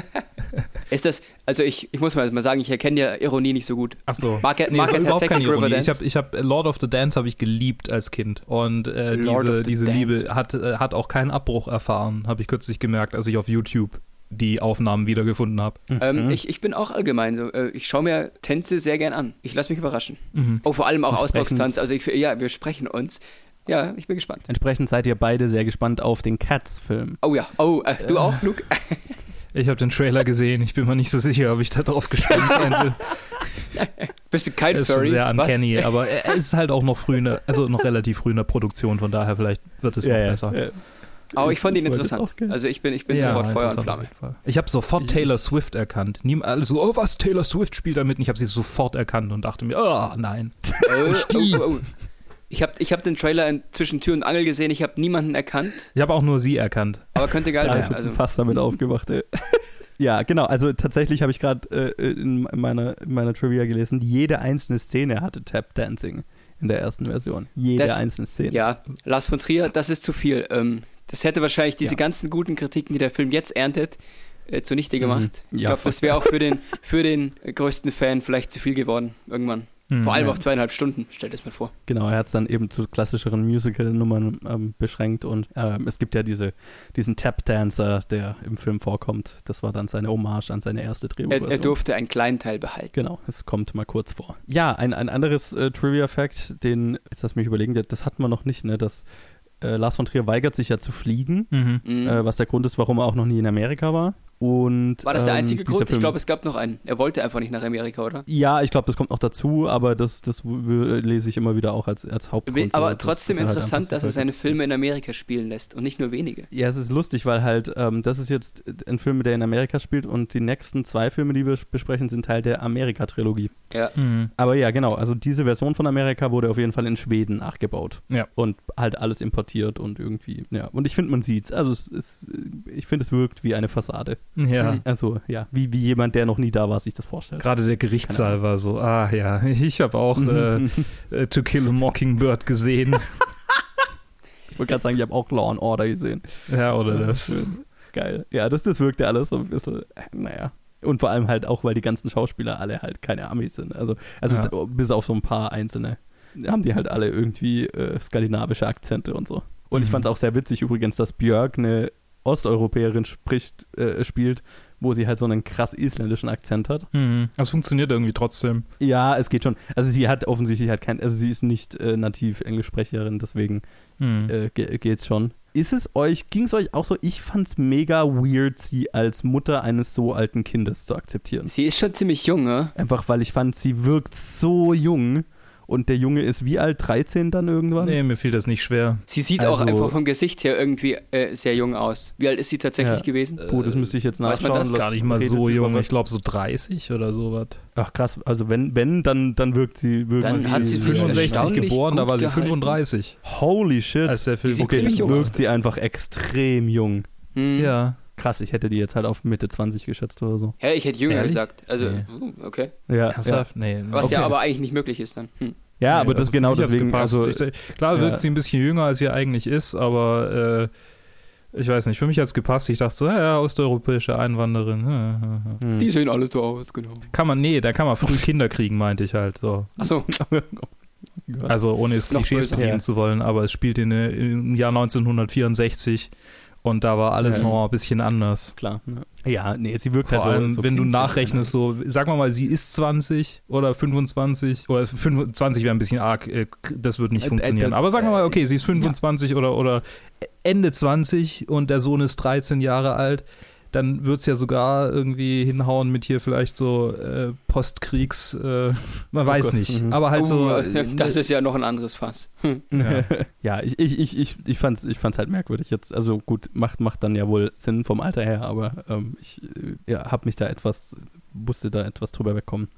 S2: Ist das, also ich, ich muss mal mal sagen, ich erkenne ja Ironie nicht so gut.
S4: Ach so.
S2: Er,
S4: Nee, keine
S2: tatsächlich
S4: Ironie.
S2: Riverdance?
S4: Ich habe ich hab Lord of the Dance habe ich geliebt als Kind und äh, diese, diese
S2: Dance.
S4: Liebe hat, äh, hat auch keinen Abbruch erfahren, habe ich kürzlich gemerkt, als ich auf YouTube die Aufnahmen wiedergefunden habe.
S2: ähm,
S3: Mhm.
S2: ich, ich bin auch allgemein so, äh, ich schaue mir Tänze sehr gern an. Ich lasse mich überraschen.
S4: Mhm.
S2: Oh, vor allem auch Ausdruckstanz. Also ich, ja, wir sprechen uns. Ja, ich bin gespannt.
S3: Entsprechend seid ihr beide sehr gespannt auf den Cats-Film.
S2: Oh ja, oh, äh, du
S4: Äh.
S2: auch, Luke?
S4: Ich habe den Trailer gesehen, ich bin mir nicht so sicher, ob ich da drauf gespannt sein will.
S2: Bist du kein
S4: ist schon
S2: Furry?
S4: sehr
S2: Was?
S4: uncanny, aber er ist halt auch noch früh in der, also noch relativ früh in der Produktion, von daher vielleicht wird es noch besser.
S3: ja.
S2: Aber ich fand ihn
S3: es
S2: interessant. Also ich bin, ich bin
S4: Ja,
S2: sofort Feuer und Flamme.
S4: Ich habe sofort Taylor Swift erkannt. Niem, also, oh was, Taylor Swift spielt da mit? Und Ich habe sie sofort erkannt und dachte mir, oh nein.
S2: Oh, oh, oh. Ich habe ich hab den Trailer in, zwischen Tür und Angel gesehen. Ich habe niemanden erkannt,
S4: Ich habe auch nur sie erkannt.
S2: aber könnte geil
S3: Da hab ich
S2: Also,
S3: fast damit aufgewacht. Ey. Ja, genau. Also tatsächlich habe ich gerade äh, in, meiner, in meiner Trivia gelesen, jede einzelne Szene hatte Tap Dancing in der ersten Version. Jede
S2: Das-
S3: einzelne Szene.
S2: ja, Lars von Trier, das ist zu viel. Ähm, das hätte wahrscheinlich diese
S3: Ja.
S2: ganzen guten Kritiken, die der Film jetzt erntet, äh, zunichte gemacht.
S3: Mhm.
S2: Ich
S3: Ja,
S2: glaube, das wäre auch für den, für den größten Fan vielleicht zu viel geworden irgendwann.
S4: Hm,
S2: Vor allem
S3: ja.
S2: auf zweieinhalb Stunden, stell dir das mal vor.
S3: Genau, er hat es dann eben zu klassischeren Musical-Nummern ähm, beschränkt und ähm, es gibt ja diese, diesen Tap-Dancer, der im Film vorkommt. Das war dann seine Hommage an seine erste
S2: Er,
S3: Drehbuchversion.
S2: er durfte einen kleinen Teil behalten.
S3: Genau, es kommt mal kurz vor. Ja, ein, ein anderes äh, Trivia-Fact, den, jetzt lass mich überlegen, das, das hatten wir noch nicht, ne, dass äh, Lars von Trier weigert sich ja zu fliegen,
S4: Mhm.
S2: Mhm.
S3: äh, was der Grund ist, warum er auch noch nie in Amerika war. Und,
S2: War das der
S3: ähm,
S2: einzige
S3: dieser
S2: Grund? Ich
S3: Film-
S2: glaube, es gab noch einen. Er wollte einfach nicht nach Amerika, oder?
S3: Ja, ich glaube, das kommt noch dazu, aber das, das lese ich immer wieder auch als, als Hauptgrund. so,
S2: Aber
S3: dass-
S2: trotzdem
S3: dass halt
S2: interessant,
S3: einfach
S2: dass er
S3: so
S2: seine Filme in Amerika spielen lässt und nicht nur wenige.
S3: Ja, es ist lustig, weil halt, ähm, das ist jetzt ein Film, der in Amerika spielt und die nächsten zwei Filme, die wir besprechen, sind Teil der Amerika-Trilogie.
S2: Ja.
S4: Mhm.
S3: Aber ja, genau, also diese Version von Amerika wurde auf jeden Fall in Schweden nachgebaut.
S4: Ja.
S3: Und halt alles importiert und irgendwie, ja. Und ich finde, man sieht's. Also es ist, ich finde, es wirkt wie eine Fassade.
S4: Ja.
S3: Also, ja, wie, wie jemand, der noch nie da war, sich das vorstellt.
S4: Gerade der Gerichtssaal war so, ah ja, ich habe auch äh,
S3: Mhm.
S4: äh, To Kill a Mockingbird gesehen.
S3: Ich wollte gerade sagen, ich habe auch Law and Order gesehen.
S4: ja, oder das.
S3: Geil. Ja, das, das wirkte alles so ein bisschen, äh, naja. Und vor allem halt auch, weil die ganzen Schauspieler alle halt keine Amis sind. Also, also
S4: Ja.
S3: bis auf so ein paar einzelne haben die halt alle irgendwie äh, skandinavische Akzente und so. Und ich
S4: Mhm.
S3: fand es auch sehr witzig übrigens, dass Björk eine Osteuropäerin spricht, äh, spielt, wo sie halt so einen krass isländischen Akzent hat.
S4: Mhm. Das funktioniert irgendwie trotzdem.
S3: Ja, es geht schon. Also sie hat offensichtlich halt kein, also sie ist nicht äh, nativ Englischsprecherin, deswegen
S4: Mhm.
S3: äh, ge geht's schon. Ist es euch, ging es euch auch so, ich fand's mega weird, sie als Mutter eines so alten Kindes zu akzeptieren.
S2: Sie ist schon ziemlich jung, ne?
S3: Einfach weil ich fand, sie wirkt so jung und der Junge ist wie alt? 13 dann irgendwann?
S4: Nee, mir fiel das nicht schwer.
S2: Sie sieht auch
S3: Also-
S2: einfach vom Gesicht her irgendwie äh, sehr jung aus. Wie alt ist sie tatsächlich
S3: Ja.
S2: gewesen?
S3: Puh, das müsste ich jetzt
S2: weiß
S3: nachschauen.
S2: das?
S3: Lass-
S4: Gar nicht mal so jung. Ich glaube so 30 oder sowas.
S3: Ach krass, also wenn, wenn dann, dann wirkt sie. Wirkt
S2: Dann
S3: sie
S2: hat sie sich
S4: 65
S2: erstaunlich
S4: geboren, da war sie
S2: gehalten.
S4: 35,
S3: Holy shit.
S4: als der Film
S3: okay, wirkt sie einfach extrem jung.
S2: Hm.
S4: Ja.
S3: Krass, ich hätte die jetzt halt auf Mitte 20 geschätzt oder so.
S2: Ja, ich hätte jünger
S4: Ehrlich?
S2: gesagt. Also,
S4: Nee.
S2: hm, okay.
S3: Ja, ja.
S4: Nee.
S2: Was ja
S3: Okay.
S2: aber eigentlich nicht möglich ist dann. Hm.
S3: ja
S4: Nee,
S3: aber das
S4: also
S3: genau deswegen.
S4: gepasst.
S3: Also,
S4: ich, klar
S3: ja.
S4: wirkt sie ein bisschen jünger, als sie eigentlich ist, aber äh, ich weiß nicht, für mich hat es gepasst. Ich dachte so, ja, ja, osteuropäische Einwanderin. Ja, ja, ja.
S3: hm.
S2: Die sehen alle so aus, genau.
S4: Kann man, nee, da kann man früh Kinder kriegen, meinte ich halt so.
S2: Achso,
S4: Also ohne es Klischees bedienen
S3: Ja.
S4: zu wollen, aber es spielt in, äh, im Jahr 1964 und da war alles
S3: Ja.
S4: noch ein bisschen anders.
S3: klar. Ne? Ja, nee, sie wirkt
S4: Vor
S3: halt so.
S4: allem,
S3: so
S4: wenn du nachrechnest, so, sagen wir mal, sie ist 20 oder 25 oder 25 wäre ein bisschen arg, äh, das wird nicht
S3: Äh,
S4: funktionieren.
S3: äh,
S4: Aber sagen wir mal,
S3: äh,
S4: okay, sie ist 25 oder, oder Ende 20 und der Sohn ist 13 Jahre alt, dann wird es ja sogar irgendwie hinhauen mit hier vielleicht so äh, Postkriegs, äh, man weiß
S3: Gott,
S4: nicht,
S3: mhm.
S4: aber halt so.
S2: uh,
S4: äh,
S2: das ist ja noch ein anderes Fass. Hm.
S4: Ja.
S3: ja, ich, ich, ich, ich, ich fand's, ich fand's halt merkwürdig jetzt. Also gut, macht, macht dann ja wohl Sinn vom Alter her, aber ähm, ich äh, ja, hab mich da etwas, musste da etwas drüber wegkommen.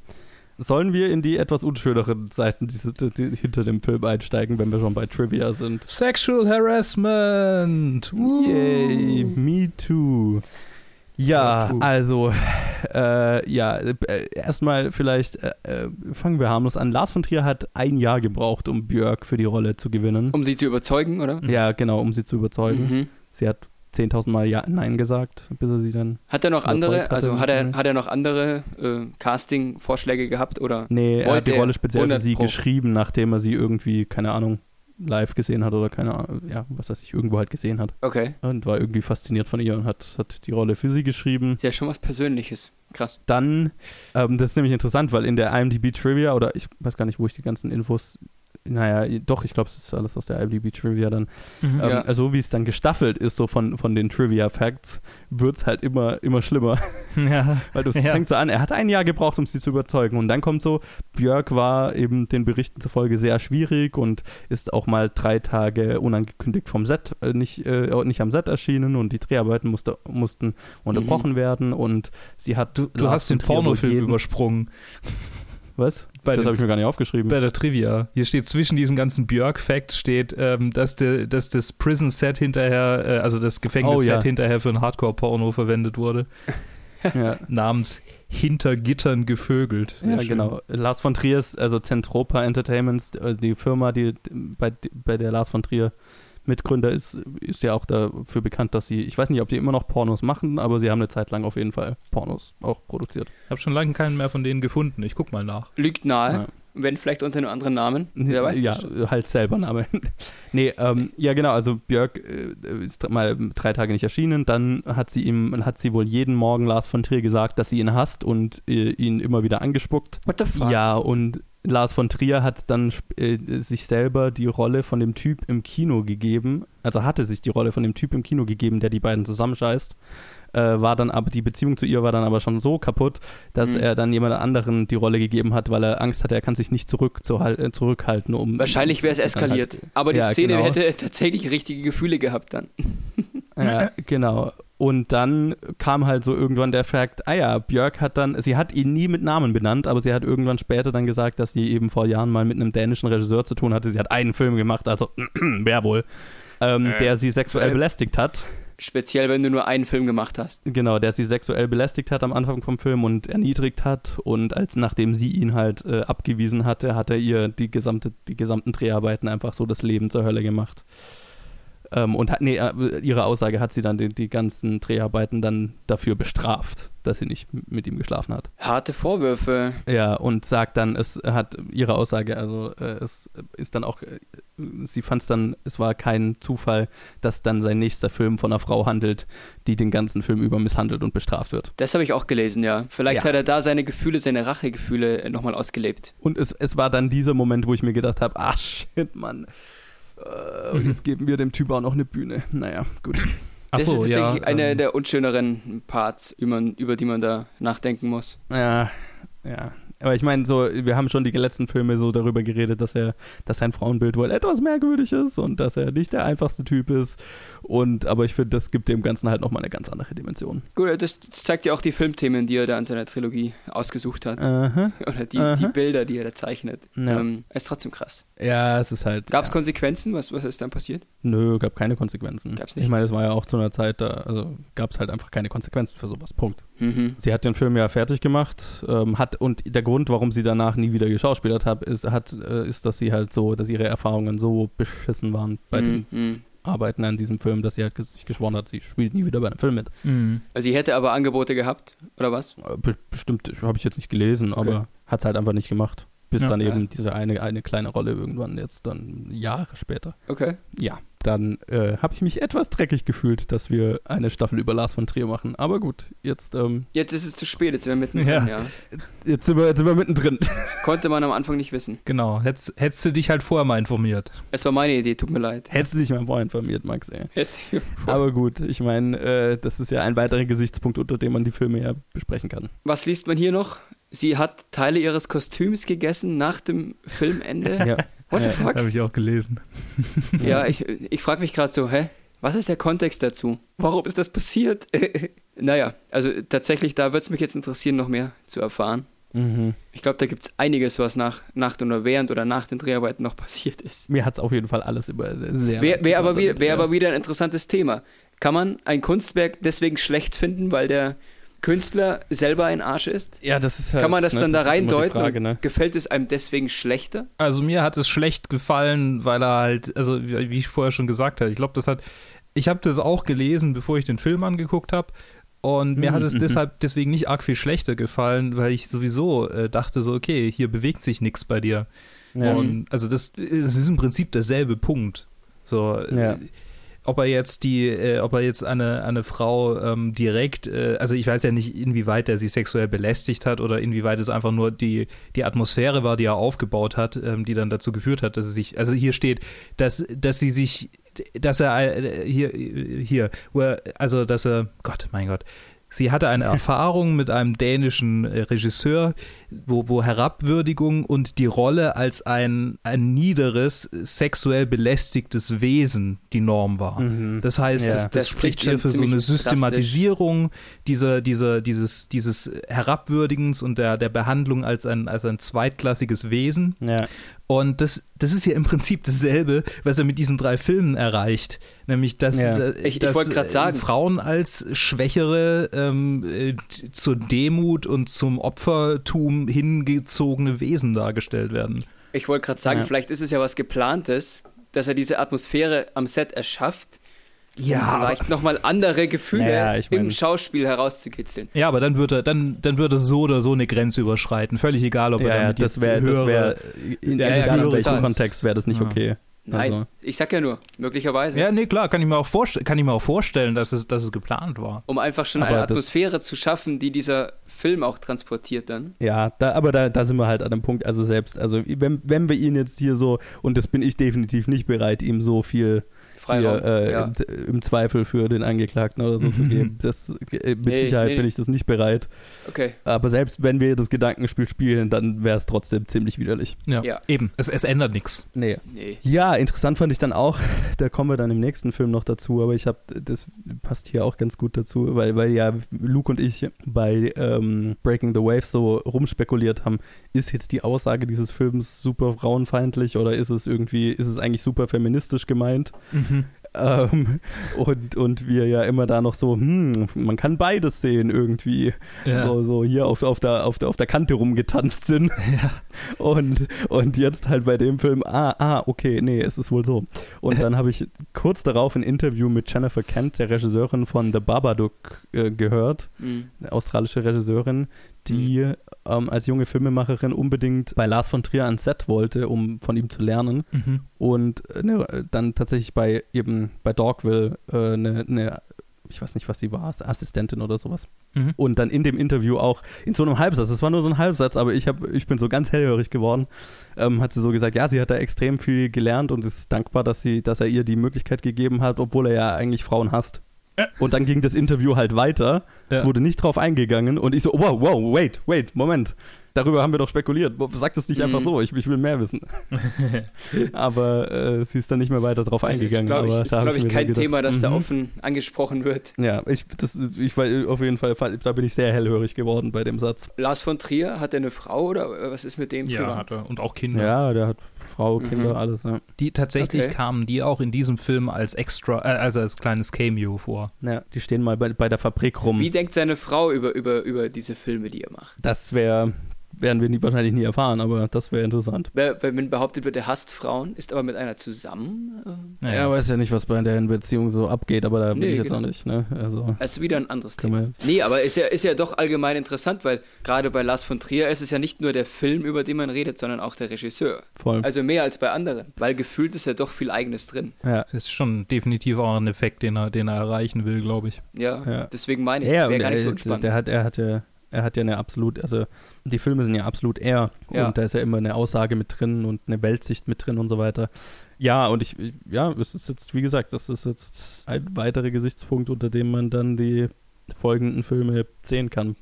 S3: Sollen wir in die etwas unschöneren Seiten die, die, hinter dem Film einsteigen, wenn wir schon bei Trivia sind?
S4: Sexual Harassment. Woo.
S3: Yay, me too. Ja,
S4: cool.
S3: also, äh, ja, äh, erstmal vielleicht äh, äh, fangen wir harmlos an. Lars von Trier hat ein Jahr gebraucht, um Björk für die Rolle zu gewinnen.
S2: Um sie zu überzeugen, oder?
S3: Ja, genau, um sie zu überzeugen.
S2: Mhm.
S3: Sie hat 10.000 Mal ja, Nein gesagt, bis er sie dann.
S2: Hat er noch andere, also hat er,
S3: nicht.
S2: hat er noch andere äh, Casting-Vorschläge gehabt oder?
S3: Nee, er hat die Rolle speziell für
S2: 100
S3: sie
S2: Pro.
S3: geschrieben, nachdem er sie irgendwie, keine Ahnung, live gesehen hat oder keine Ahnung, ja, was weiß ich, irgendwo halt gesehen hat.
S2: Okay.
S3: Und war irgendwie fasziniert von ihr und hat, hat die Rolle für sie geschrieben.
S2: Ist ja schon was Persönliches. Krass.
S3: Dann, ähm, das ist nämlich interessant, weil in der IMDb Trivia, oder ich weiß gar nicht, wo ich die ganzen Infos, naja, doch, ich glaube, es ist alles aus der IMDb Trivia dann.
S4: Mhm.
S3: Ähm,
S2: Ja.
S3: Also wie es dann gestaffelt ist, so von, von den Trivia-Facts, wird es halt immer, immer schlimmer.
S4: Ja.
S3: Weil du
S4: Ja.
S3: fängt so an, er hat ein Jahr gebraucht, um sie zu überzeugen. Und dann kommt so, Björk war eben den Berichten zufolge sehr schwierig und ist auch mal drei Tage unangekündigt vom Set, äh, nicht, äh, nicht am Set erschienen und die Dreharbeiten musste, mussten unterbrochen werden und sie hat.
S4: Du, du hast den Pornofilm übersprungen
S3: Was?
S4: Bei
S3: das habe ich mir gar nicht aufgeschrieben.
S4: bei der Trivia. Hier steht zwischen diesen ganzen Björk-Facts steht, ähm, dass, de, dass das Prison-Set hinterher, äh, also das Gefängnis-Set
S3: Oh, ja.
S4: hinterher für ein Hardcore-Porno verwendet wurde,
S3: ja.
S4: namens Hinter Gittern gevögelt. Sehr
S3: Ja,
S4: schön.
S3: genau. Lars von Triers, also Zentropa Entertainments, äh, die Firma, die bei, bei der Lars von Trier Mitgründer ist, ist ja auch dafür bekannt, dass sie, ich weiß nicht, ob die immer noch Pornos machen, aber sie haben eine Zeit lang auf jeden Fall Pornos auch produziert.
S4: Ich habe schon lange keinen mehr von denen gefunden. Ich guck mal nach.
S2: Liegt nahe,
S3: Ja.
S2: wenn vielleicht unter einem anderen Namen. Wer weiß
S3: ja,
S2: das
S3: halt selber Name. nee, ähm, ja genau, also Björk äh, ist mal drei Tage nicht erschienen, dann hat sie ihm, hat sie wohl jeden Morgen Lars von Trier gesagt, dass sie ihn hasst und äh, ihn immer wieder angespuckt.
S2: What the fuck?
S3: Ja, und Lars von Trier hat dann äh, sich selber die Rolle von dem Typ im Kino gegeben, also hatte sich die Rolle von dem Typ im Kino gegeben, der die beiden zusammenscheißt, äh, war dann aber, die Beziehung zu ihr war dann aber schon so kaputt, dass
S2: Mhm.
S3: er dann jemand anderen die Rolle gegeben hat, weil er Angst hatte, er kann sich nicht zurück zu, äh, zurückhalten, um.
S2: Wahrscheinlich wäre es
S3: dann
S2: eskaliert.
S3: Halt,
S2: aber die
S3: ja,
S2: Szene
S3: genau.
S2: hätte tatsächlich richtige Gefühle gehabt dann.
S3: Ja, genau. Und dann kam halt so irgendwann der Fakt, ah ja, Björk hat dann, sie hat ihn nie mit Namen benannt, aber sie hat irgendwann später dann gesagt, dass sie eben vor Jahren mal mit einem dänischen Regisseur zu tun hatte. Sie hat einen Film gemacht, also wer wohl, ähm,
S2: Äh,
S3: der sie sexuell
S2: äh,
S3: belästigt hat.
S2: Speziell, wenn du nur einen Film gemacht hast.
S3: Genau, der sie sexuell belästigt hat am Anfang vom Film und erniedrigt hat. Und als nachdem sie ihn halt äh, abgewiesen hatte, hat er ihr die, gesamte, die gesamten Dreharbeiten einfach so das Leben zur Hölle gemacht. Ähm, und hat, nee, äh, ihre Aussage hat sie dann die, die ganzen Dreharbeiten dann dafür bestraft, dass sie nicht mit ihm geschlafen hat.
S2: Harte Vorwürfe.
S3: Ja, und sagt dann, es hat ihre Aussage, also äh, es ist dann auch, äh, sie fand es dann, es war kein Zufall, dass dann sein nächster Film von einer Frau handelt, die den ganzen Film über misshandelt und bestraft wird.
S2: Das habe ich auch gelesen, ja. Vielleicht
S3: Ja.
S2: hat er da seine Gefühle, seine Rachegefühle nochmal ausgelebt.
S3: Und es, es war dann dieser Moment, wo ich mir gedacht habe, ach shit, Mann. Äh, und jetzt geben wir dem Typ auch noch eine Bühne. Naja, gut.
S2: Das
S4: Achso,
S2: ist
S4: ja.
S2: tatsächlich einer
S4: ähm,
S2: der unschöneren Parts, über, über die man da nachdenken muss.
S3: Ja, ja. Aber ich meine, so, wir haben schon die letzten Filme so darüber geredet, dass er, dass sein Frauenbild wohl etwas merkwürdig ist und dass er nicht der einfachste Typ ist. Und aber ich finde, das gibt dem Ganzen halt nochmal eine ganz andere Dimension.
S2: Gut, das, zeigt ja auch die Filmthemen, die er da in seiner Trilogie ausgesucht hat.
S3: Aha.
S2: Oder die,
S3: aha.
S2: die Bilder, die er da zeichnet.
S3: Ja.
S2: Ähm, ist trotzdem krass.
S3: Ja, es ist halt.
S2: Gab es
S3: ja.
S2: Konsequenzen? Was, was ist dann passiert?
S3: Nö, gab keine Konsequenzen.
S2: Gab's nicht?
S3: Ich meine, es war ja auch zu einer Zeit, da also gab es halt einfach keine Konsequenzen für sowas. Punkt.
S2: Mhm.
S3: Sie hat den Film ja fertig gemacht, ähm, hat und der Grund, warum sie danach nie wieder geschauspielert hat, ist, hat, äh, ist, dass sie halt so, dass ihre Erfahrungen so beschissen waren bei den
S2: Mhm. Mhm.
S3: Arbeiten an diesem Film, dass sie halt sich geschworen hat, sie spielt nie wieder bei einem Film mit.
S4: mhm.
S2: Also sie hätte aber Angebote gehabt, oder was?
S3: Äh, Be bestimmt, habe ich jetzt nicht gelesen,
S2: Okay.
S3: aber hat es halt einfach nicht gemacht. Bis
S4: Ja.
S3: dann
S2: Ja.
S3: eben diese eine, eine kleine Rolle irgendwann jetzt dann Jahre später.
S2: Okay.
S3: Ja, dann äh, habe ich mich etwas dreckig gefühlt, dass wir eine Staffel über Lars von Trier machen. Aber gut, jetzt, ähm,
S2: Jetzt ist es zu spät, jetzt sind wir mittendrin, ja.
S4: Ja.
S3: jetzt, sind, wir, jetzt sind wir mittendrin.
S2: Konnte man am Anfang nicht wissen.
S4: Genau. Hättest, hättest du dich halt vorher mal informiert.
S2: Es war meine Idee, tut mir leid.
S3: Hättest du dich mal vorher informiert, Max, ey. Aber gut, ich meine, äh, das ist ja ein weiterer Gesichtspunkt, unter dem man die Filme ja besprechen kann.
S2: was liest man hier noch? Sie hat Teile ihres Kostüms gegessen nach dem Filmende.
S3: Ja.
S2: What the fuck?
S4: Habe ich auch gelesen.
S2: Ja, ich, ich frage mich gerade so, hä? Was ist der Kontext dazu? Warum ist das passiert? naja, also tatsächlich, da würde es mich jetzt interessieren, noch mehr zu erfahren.
S3: Mhm.
S2: Ich glaube, da gibt es einiges, was nach, nach oder während oder nach den Dreharbeiten noch passiert ist.
S3: Mir hat es auf jeden Fall alles über sehr.
S2: Wäre wär aber, wär aber wieder ein interessantes Thema. Kann man ein Kunstwerk deswegen schlecht finden, weil der Künstler selber ein Arsch ist?
S3: Ja, das ist halt.
S2: Kann man das
S3: ne,
S2: dann da
S3: immer die
S2: reindeuten?
S3: Frage, ne?
S2: Gefällt es einem deswegen schlechter?
S4: Also mir hat es schlecht gefallen, weil er halt, also wie wie ich vorher schon gesagt habe, ich glaube, das hat, ich habe das auch gelesen, bevor ich den Film angeguckt habe. Und mir
S3: Mhm,
S4: hat es
S3: mhm.
S4: deshalb deswegen nicht arg viel schlechter gefallen, weil ich sowieso äh, dachte so, okay, hier bewegt sich nichts bei dir.
S3: Ja.
S4: Und also das, das ist im Prinzip derselbe Punkt. So,
S3: Ja.
S4: äh, ob er jetzt die, äh, ob er jetzt eine, eine Frau ähm, direkt, äh, also ich weiß ja nicht, inwieweit er sie sexuell belästigt hat oder inwieweit es einfach nur die, die Atmosphäre war, die er aufgebaut hat, ähm, die dann dazu geführt hat, dass sie sich, also hier steht, dass, dass sie sich, dass er äh, hier, hier, wo er, also dass er, Gott, mein Gott, Sie hatte eine Erfahrung mit einem dänischen äh, Regisseur, wo, wo Herabwürdigung und die Rolle als ein, ein niederes, sexuell belästigtes Wesen die Norm war.
S3: Mhm.
S4: Das heißt,
S3: Ja.
S4: das, das,
S2: Das
S4: spricht hier für so eine Systematisierung dieser, dieser, dieses, dieses Herabwürdigens und der, der Behandlung als ein, als ein zweitklassiges Wesen.
S3: Ja.
S4: Und das, das ist ja im Prinzip dasselbe, was er mit diesen drei Filmen erreicht. Nämlich, dass,
S3: Ja.
S4: äh,
S2: Ich- ich
S4: dass äh,
S2: sagen.
S4: Frauen als schwächere, ähm, äh, zur Demut und zum Opfertum hingezogene Wesen dargestellt werden.
S2: Ich wollte gerade sagen,
S3: Ja.
S2: vielleicht ist es ja was Geplantes, dass er diese Atmosphäre am Set erschafft, um vielleicht nochmal andere Gefühle
S3: Naja, ich mein-
S2: im Schauspiel herauszukitzeln.
S4: Ja, aber dann würde er, dann, dann würde er so oder so eine Grenze überschreiten. Völlig egal, ob er
S3: Ja, ja,
S4: damit
S3: das
S4: jetzt
S3: wäre, das
S4: höhere-
S3: wär, in,
S2: Ja, ja,
S3: egal in
S2: klar,
S3: welchem
S2: total.
S3: Kontext wäre das nicht
S4: Ja.
S3: okay.
S2: Nein,
S3: Also,
S2: ich sag ja nur, möglicherweise.
S4: Ja, nee, klar, kann ich mir auch, vorst kann ich mir auch vorstellen, dass es, dass es geplant war.
S2: Um einfach schon
S3: Aber
S2: eine Atmosphäre zu schaffen, die dieser Film auch transportiert dann.
S3: ja, da, aber da, da sind wir halt an dem Punkt, also selbst, also wenn, wenn wir ihn jetzt hier so, und das bin ich definitiv nicht bereit, ihm so viel
S2: Freiraum.
S3: hier, äh,
S2: ja.
S3: im, im Zweifel für den Angeklagten oder so zu geben. Das, äh, mit
S2: Nee,
S3: Sicherheit
S2: nee,
S3: bin
S2: nee.
S3: ich das nicht bereit.
S2: Okay.
S3: Aber selbst wenn wir das Gedankenspiel spielen, dann wäre es trotzdem ziemlich widerlich.
S4: Ja,
S2: Ja.
S4: eben. Es, es ändert nichts.
S3: Nee.
S2: Nee.
S3: Ja, interessant fand ich dann auch, da kommen wir dann im nächsten Film noch dazu, aber ich habe, das passt hier auch ganz gut dazu, weil, weil ja Luke und ich bei ähm, Breaking the Waves so rumspekuliert haben, ist jetzt die Aussage dieses Films super frauenfeindlich oder ist es irgendwie, ist es eigentlich super feministisch gemeint? Ähm, und, und wir ja immer da noch so, hm, man kann beides sehen irgendwie.
S4: Ja.
S3: So, so hier auf, auf, der, auf, der, auf der Kante rumgetanzt sind.
S4: Ja.
S3: Und, und jetzt halt bei dem Film, ah, ah, okay, nee, es ist wohl so. Und dann habe ich kurz darauf ein Interview mit Jennifer Kent, der Regisseurin von The Babadook, äh, gehört,
S2: Mhm.
S3: eine australische Regisseurin, die ähm, als junge Filmemacherin unbedingt bei Lars von Trier ans Set wollte, um von ihm zu lernen.
S4: Mhm.
S3: Und äh, ne, dann tatsächlich bei eben bei Dogville äh, eine, eine ich weiß nicht, was sie war, Assistentin oder sowas.
S4: Mhm.
S3: Und dann in dem Interview auch in so einem Halbsatz, es war nur so ein Halbsatz, aber ich, hab, ich bin so ganz hellhörig geworden, ähm, hat sie so gesagt, ja, sie hat da extrem viel gelernt und ist dankbar, dass, sie, dass er ihr die Möglichkeit gegeben hat, obwohl er ja eigentlich Frauen hasst. Und dann ging das Interview halt weiter. Es
S4: Ja.
S3: wurde nicht drauf eingegangen und ich so, wow, wow, wait, wait, Moment. Darüber haben wir doch spekuliert. Sag das nicht
S2: Mhm.
S3: einfach so, ich, ich will mehr wissen. aber äh, sie ist dann nicht mehr weiter drauf
S2: Also ist,
S3: eingegangen.
S2: glaube ich, ist,
S3: da
S2: glaub ich, kein
S3: gedacht,
S2: Thema, das da
S3: mhm.
S2: offen angesprochen wird.
S3: Ja, ich, das, ist- ich war auf jeden Fall, da bin ich sehr hellhörig geworden bei dem Satz.
S2: Lars von Trier, hat er eine Frau oder was ist mit dem
S4: Ja,
S2: privat?
S4: hat er. Und auch Kinder.
S3: Ja, der hat Frau, Kinder,
S2: Mhm.
S3: alles. Ja.
S4: Die tatsächlich
S2: Okay.
S4: kamen die auch in diesem Film als extra, äh, also als kleines Cameo vor.
S3: ja, die stehen mal bei, bei der Fabrik rum.
S2: Wie denkt seine Frau über, über, über diese Filme, die er macht?
S3: Das wäre, werden wir nie, wahrscheinlich nie erfahren, aber das wäre interessant.
S2: Wer, wenn behauptet wird, er hasst Frauen, ist aber mit einer zusammen. Äh,
S4: Naja.
S3: Ja, weiß ja nicht, was bei deren Beziehung so abgeht, aber da bin
S2: Nee,
S3: ich jetzt
S2: genau.
S3: auch nicht. Ne? Also,
S2: ist wieder ein anderes Thema.
S3: jetzt-
S2: Nee, aber ist ja, ist ja doch allgemein interessant, weil gerade bei Lars von Trier ist es ja nicht nur der Film, über den man redet, sondern auch der Regisseur.
S3: voll.
S2: Also mehr als bei anderen, weil gefühlt ist ja doch viel Eigenes drin.
S3: ja.
S4: Das ist schon definitiv auch ein Effekt, den er, den er erreichen will, glaube ich.
S2: Ja,
S3: Ja.
S2: deswegen meine ich,
S3: Ja,
S2: wäre gar nicht so unspannend.
S3: der hat, er hat ja, er hat ja eine absolut, also die Filme sind ja absolut er
S2: Ja.
S3: und da ist ja immer eine Aussage mit drin und eine Weltsicht mit drin und so weiter. Ja, und ich, ja, es ist jetzt, wie gesagt, das ist jetzt ein weiterer Gesichtspunkt, unter dem man dann die folgenden Filme sehen kann.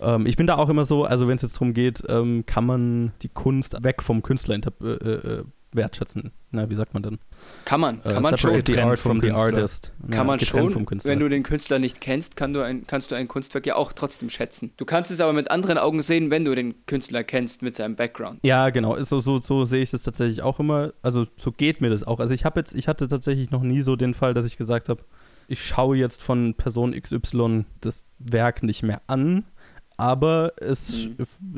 S3: Ähm, ich bin da auch immer so, also wenn es jetzt darum geht, ähm, kann man die Kunst weg vom Künstler interp- äh, äh, wertschätzen. Na, wie sagt man denn?
S2: kann man,
S3: Äh,
S2: kann man schon.
S3: the art
S4: vom
S3: from the
S4: Künstler.
S3: artist.
S2: Kann
S3: Ja,
S2: man schon,
S3: vom Künstler.
S2: wenn du den Künstler nicht kennst, kann du ein, kannst du ein Kunstwerk ja auch trotzdem schätzen. Du kannst es aber mit anderen Augen sehen, wenn du den Künstler kennst mit seinem Background.
S3: Ja, genau. So, so, so sehe ich das tatsächlich auch immer. Also so geht mir das auch. Also ich habe jetzt, ich hatte tatsächlich noch nie so den Fall, dass ich gesagt habe, ich schaue jetzt von Person XY das Werk nicht mehr an, aber es,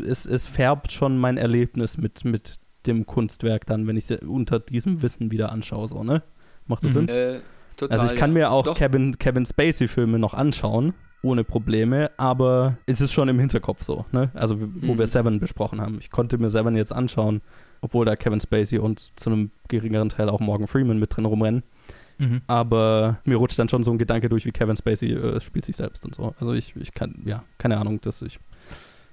S3: es, es färbt schon mein Erlebnis mit, mit dem Kunstwerk dann, wenn ich es unter diesem Wissen wieder anschaue, so, ne? Macht das
S4: Mhm.
S3: Sinn?
S2: Äh, total.
S3: Also ich kann
S2: ja.
S3: mir auch
S2: Doch.
S3: Kevin, Kevin Spacey-Filme noch anschauen, ohne Probleme, aber es ist schon im Hinterkopf so, ne? Also wo
S2: Mhm.
S3: wir Seven besprochen haben. Ich konnte mir Seven jetzt anschauen, obwohl da Kevin Spacey und zu einem geringeren Teil auch Morgan Freeman mit drin rumrennen.
S4: Mhm.
S3: Aber mir rutscht dann schon so ein Gedanke durch, wie Kevin Spacey äh, spielt sich selbst und so. Also ich, ich kann, ja, keine Ahnung, dass ich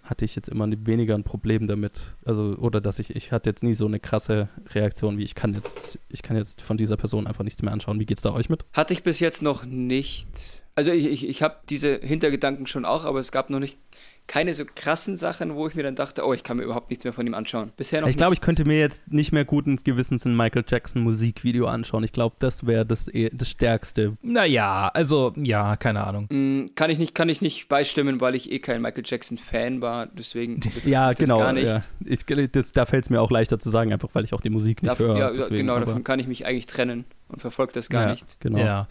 S3: hatte ich jetzt immer weniger ein Problem damit. Also, oder dass ich, ich hatte jetzt nie so eine krasse Reaktion, wie ich kann jetzt, ich kann jetzt von dieser Person einfach nichts mehr anschauen. Wie geht's da euch mit?
S2: Hatte ich bis jetzt noch nicht. Also ich, ich, ich habe diese Hintergedanken schon auch, aber es gab noch nicht keine so krassen Sachen, wo ich mir dann dachte, oh, ich kann mir überhaupt nichts mehr von ihm anschauen. Bisher noch
S3: Ich glaube, ich könnte mir jetzt nicht mehr guten Gewissens ein Michael Jackson Musikvideo anschauen. Ich glaube, das wäre das, eh- das Stärkste.
S4: Naja, also, ja, keine Ahnung.
S2: Mm, Kann ich nicht, kann ich nicht beistimmen, weil ich eh kein Michael Jackson Fan war, deswegen
S3: Ja, genau.
S2: gar nicht.
S3: Ja. Ich, das, da fällt es mir auch leichter zu sagen, einfach weil ich auch die Musik nicht
S2: Davon,
S3: höre.
S2: ja,
S3: deswegen,
S2: genau, davon kann ich mich eigentlich trennen und verfolge das gar
S3: ja,
S2: nicht.
S3: Genau.
S4: Ja.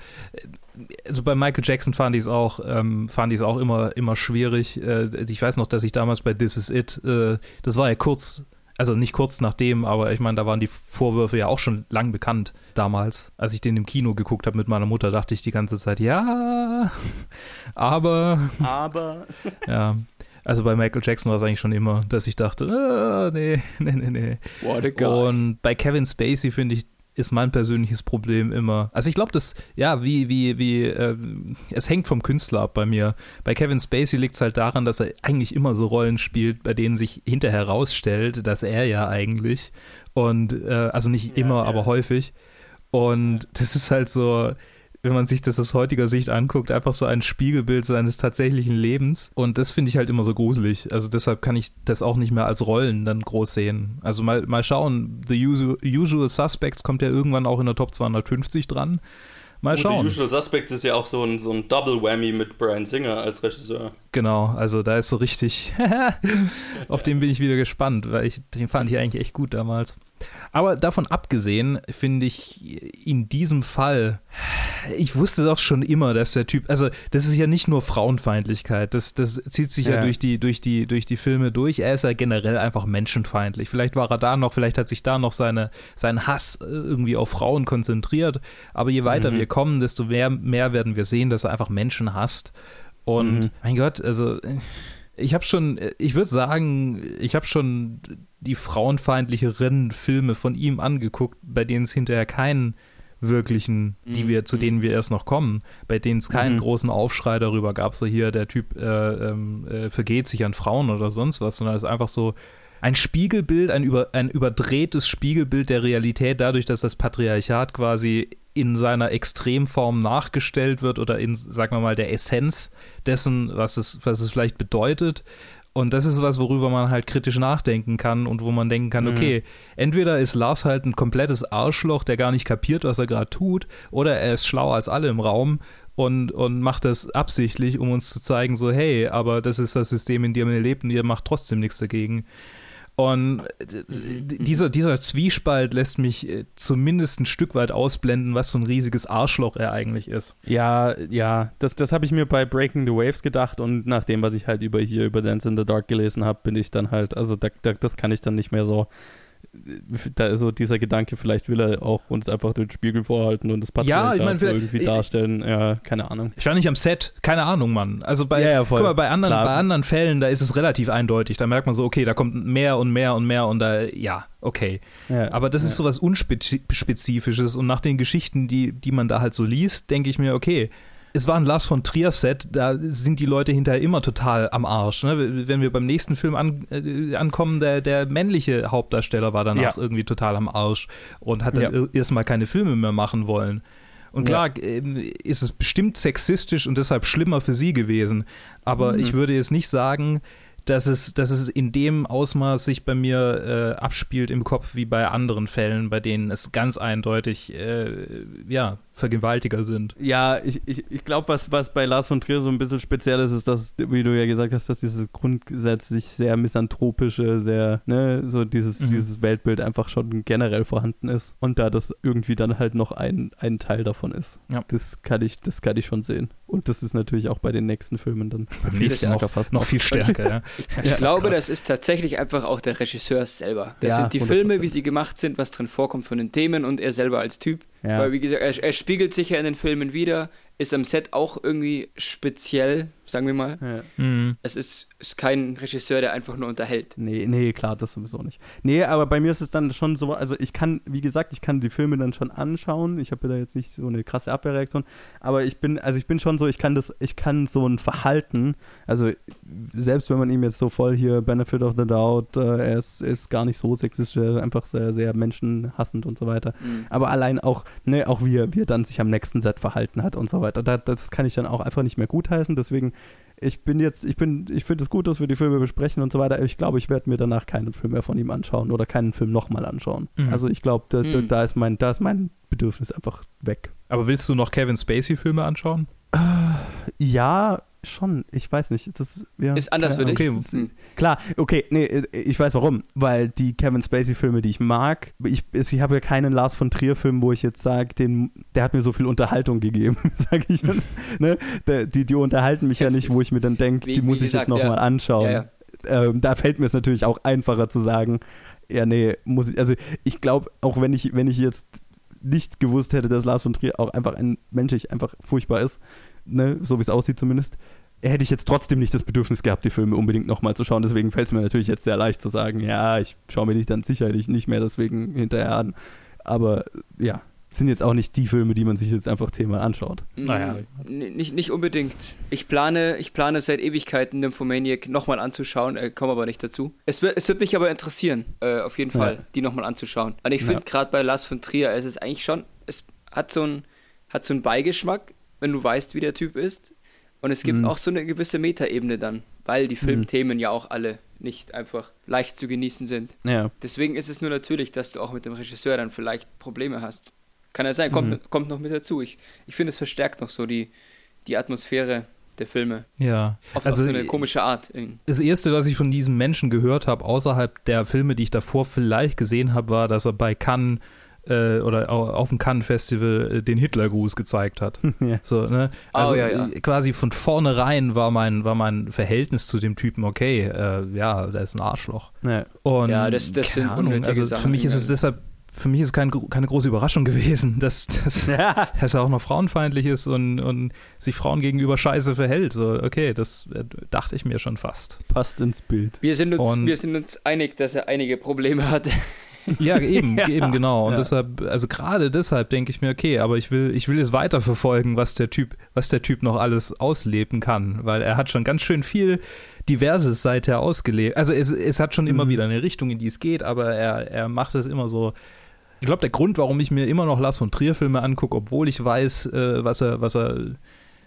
S4: Also bei Michael Jackson fand ich es auch, ähm, fand ich es auch immer, immer schwierig. Äh, ich weiß noch, dass ich damals bei This Is It, äh, das war ja kurz, also nicht kurz nachdem, aber ich meine, da waren die Vorwürfe ja auch schon lang bekannt damals. Als ich den im Kino geguckt habe mit meiner Mutter, dachte ich die ganze Zeit, ja, aber
S3: Aber
S4: ja. Also bei Michael Jackson war es eigentlich schon immer, dass ich dachte, ah, nee, nee, nee, nee.
S2: What a guy.
S4: Und bei Kevin Spacey finde ich, ist mein persönliches Problem immer. Also ich glaube, das, ja, wie, wie, wie, äh, es hängt vom Künstler ab bei mir. Bei Kevin Spacey liegt es halt daran, dass er eigentlich immer so Rollen spielt, bei denen sich hinterher herausstellt, dass er ja eigentlich. Und äh, also nicht immer,
S3: ja.
S4: aber häufig. Und das ist halt so, wenn man sich das aus heutiger Sicht anguckt, einfach so ein Spiegelbild seines tatsächlichen Lebens. Und das finde ich halt immer so gruselig. Also deshalb kann ich das auch nicht mehr als Rollen dann groß sehen. Also mal, mal schauen, The Usual, Usual Suspects kommt ja irgendwann auch in der Top 250 dran. Mal schauen.
S1: Und The Usual Suspects ist ja auch so ein, so ein Double Whammy mit Brian Singer als Regisseur.
S4: Genau, also da ist so richtig, auf den bin ich wieder gespannt, weil ich den fand ich eigentlich echt gut damals. Aber davon abgesehen finde ich in diesem Fall, ich wusste doch schon immer, dass der Typ, also das ist ja nicht nur Frauenfeindlichkeit, das, das zieht sich ja, ja durch, die, durch, die, durch die Filme durch. Er ist ja generell einfach menschenfeindlich. Vielleicht war er da noch, vielleicht hat sich da noch seine, sein Hass irgendwie auf Frauen konzentriert. Aber je weiter mhm. wir kommen, desto mehr, mehr werden wir sehen, dass er einfach Menschen hasst. Und mhm. mein Gott, also ich habe schon, ich würde sagen, ich habe schon die frauenfeindlicheren Filme von ihm angeguckt, bei denen es hinterher keinen wirklichen, die mhm. wir, zu denen wir erst noch kommen, bei denen es keinen mhm. großen Aufschrei darüber gab, so hier, der Typ äh, ähm, äh, vergeht sich an Frauen oder sonst was, sondern es ist einfach so ein Spiegelbild, ein, über, ein überdrehtes Spiegelbild der Realität, dadurch, dass das Patriarchat quasi in seiner Extremform nachgestellt wird oder in, sagen wir mal, der Essenz dessen, was es, was es vielleicht bedeutet. Und das ist was, worüber man halt kritisch nachdenken kann und wo man denken kann, mhm. okay, entweder ist Lars halt ein komplettes Arschloch, der gar nicht kapiert, was er gerade tut, oder er ist schlauer als alle im Raum und, und macht das absichtlich, um uns zu zeigen, so, hey, aber das ist das System, in dem ihr lebt und ihr macht trotzdem nichts dagegen. Und äh, dieser, dieser Zwiespalt lässt mich äh, zumindest ein Stück weit ausblenden, was für ein riesiges Arschloch er eigentlich ist.
S3: Ja, ja, das, das habe ich mir bei Breaking the Waves gedacht und nach dem, was ich halt über hier über Dance in the Dark gelesen habe, bin ich dann halt, also da, da, das kann ich dann nicht mehr so da ist so dieser Gedanke, vielleicht will er auch uns einfach den Spiegel vorhalten und das
S4: Patriarchat ja, ich mein,
S3: irgendwie ich, darstellen. Ja, keine Ahnung.
S4: Ich war nicht am Set, keine Ahnung, Mann. Also bei, ja, ja, guck mal, bei anderen, bei anderen Fällen, da ist es relativ eindeutig. Da merkt man so, okay, da kommt mehr und mehr und mehr und da, ja, okay. Ja, Aber das ist sowas Unspezifisches und nach den Geschichten, die, die man da halt so liest, denke ich mir, okay, es war ein Lars von Trier-Set, da sind die Leute hinterher immer total am Arsch. Ne? Wenn wir beim nächsten Film an, äh, ankommen, der, der männliche Hauptdarsteller war danach ja. irgendwie total am Arsch und hat dann ja. erstmal keine Filme mehr machen wollen. Und klar, ja. Ähm, ist es bestimmt sexistisch und deshalb schlimmer für sie gewesen. Aber mhm. ich würde jetzt nicht sagen, dass es, dass es in dem Ausmaß sich bei mir äh, abspielt im Kopf wie bei anderen Fällen, bei denen es ganz eindeutig äh, ja, Vergewaltiger sind.
S3: Ja, ich, ich, ich glaube, was, was bei Lars von Trier so ein bisschen speziell ist, ist, dass, wie du ja gesagt hast, dass dieses grundsätzlich sehr misanthropische, sehr, ne, so dieses, mhm. dieses Weltbild einfach schon generell vorhanden ist. Und da das irgendwie dann halt noch ein, ein Teil davon ist. Ja. Das kann ich, das kann ich schon sehen. Und das ist natürlich auch bei den nächsten Filmen dann
S4: viel stärker, fast noch viel stärker. Ja.
S2: Ich, ja, glaube, krass. das ist tatsächlich einfach auch der Regisseur selber. Das ja, sind die 100%. Filme, wie sie gemacht sind, was drin vorkommt von den Themen und er selber als Typ. Ja. Weil, wie gesagt, er, er, spiegelt sich ja in den Filmen wieder, ist am Set auch irgendwie speziell, sagen wir mal. Ja. Mhm. Es ist, ist, kein Regisseur, der einfach nur unterhält.
S3: Nee, nee, klar, das sowieso nicht. Nee, aber bei mir ist es dann schon so, also ich kann, wie gesagt, ich kann die Filme dann schon anschauen. Ich habe da jetzt nicht so eine krasse Abwehrreaktion, aber ich bin, also ich bin schon so, ich kann das, ich kann so ein Verhalten, also selbst wenn man ihm jetzt so voll hier Benefit of the Doubt, äh, er ist, ist gar nicht so sexistisch, einfach sehr, sehr menschenhassend und so weiter. Mhm. Aber allein auch, ne, auch wie er, wie er dann sich am nächsten Set verhalten hat und so weiter. Da, das kann ich dann auch einfach nicht mehr gutheißen. Deswegen, ich bin jetzt, ich bin, ich finde es gut, dass wir die Filme besprechen und so weiter. Ich glaube, ich werde mir danach keinen Film mehr von ihm anschauen oder keinen Film nochmal anschauen. Mhm. Also ich glaube, da, da, mhm. da, ist mein, da ist mein Bedürfnis einfach weg.
S4: Aber willst du noch Kevin Spacey-Filme anschauen?
S3: Äh, ja, schon, ich weiß nicht. Das,
S2: ja, ist anders für dich.
S3: Okay, hm. klar, okay, nee, ich weiß warum. Weil die Kevin Spacey-Filme, die ich mag, ich, ich habe ja keinen Lars von Trier-Film, wo ich jetzt sage, der hat mir so viel Unterhaltung gegeben, sage ich. ne? die, die unterhalten mich ja nicht, wo ich mir dann denke, die muss ich gesagt, jetzt nochmal ja. anschauen. Ja, ähm, da fällt mir es natürlich auch einfacher zu sagen, ja, nee, muss ich, also ich glaube, auch wenn ich, wenn ich jetzt nicht gewusst hätte, dass Lars von Trier auch einfach ein menschlich einfach furchtbar ist, ne, so wie es aussieht zumindest, hätte ich jetzt trotzdem nicht das Bedürfnis gehabt, die Filme unbedingt nochmal zu schauen. Deswegen fällt es mir natürlich jetzt sehr leicht zu sagen, ja, ich schaue mir die dann sicherlich nicht mehr deswegen hinterher an. Aber ja, sind jetzt auch nicht die Filme, die man sich jetzt einfach zehnmal anschaut.
S2: Naja. Nicht, nicht unbedingt. Ich plane, ich plane seit Ewigkeiten Nymphomaniac nochmal anzuschauen, äh, komme aber nicht dazu. Es wird, es wird mich aber interessieren, äh, auf jeden Fall, ja. die nochmal anzuschauen. Und ich finde ja. gerade bei Lars von Trier, es ist eigentlich schon es hat so einen hat so einen Beigeschmack, wenn du weißt, wie der Typ ist. Und es gibt
S3: Mhm.
S2: auch so eine gewisse Metaebene dann, weil die Filmthemen ja auch alle nicht einfach leicht zu genießen sind.
S3: Ja.
S2: Deswegen ist es nur natürlich, dass du auch mit dem Regisseur dann vielleicht Probleme hast. Kann ja sein, kommt,
S3: Mhm.
S2: kommt noch mit dazu. Ich, ich finde, es verstärkt noch so die, die Atmosphäre der Filme.
S4: Ja.
S2: Auf,
S4: Also,
S2: auf so eine komische Art.
S4: Das erste, was ich von diesem Menschen gehört habe, außerhalb der Filme, die ich davor vielleicht gesehen habe, war, dass er bei Cannes äh, oder au- auf dem Cannes Festival äh, den Hitlergruß gezeigt hat.
S3: Ja.
S4: So, ne?
S2: Oh,
S4: Also
S2: ja, ja.
S4: äh, quasi von vornherein war mein, war mein Verhältnis zu dem Typen okay. Äh, ja, der ist ein Arschloch.
S3: Ja.
S4: Und
S2: Ja, das- das sind
S4: Ahnung,
S2: unnötige
S4: also
S2: Sachen
S4: für mich ist es deshalb für mich ist es kein, keine große Überraschung gewesen, dass, dass,
S3: Ja.
S4: dass er auch noch frauenfeindlich ist und, und sich Frauen gegenüber scheiße verhält. So, okay, das äh, dachte ich mir schon fast.
S3: Passt ins Bild.
S2: Wir sind, uns,
S4: Und-
S2: wir sind uns einig, dass er einige Probleme hatte.
S4: Ja, eben,
S3: Ja.
S4: eben genau. Und
S3: Ja.
S4: deshalb, also gerade deshalb denke ich mir, okay, aber ich will, ich will es weiterverfolgen, was der Typ, was der Typ noch alles ausleben kann, weil er hat schon ganz schön viel Diverses seither ausgelebt. Also es, es hat schon immer
S3: Mhm.
S4: wieder eine Richtung, in die es geht, aber er, er macht es immer so. Ich glaube, der Grund, warum ich mir immer noch Lars von Trier Filme angucke, obwohl ich weiß, äh, was er, was er,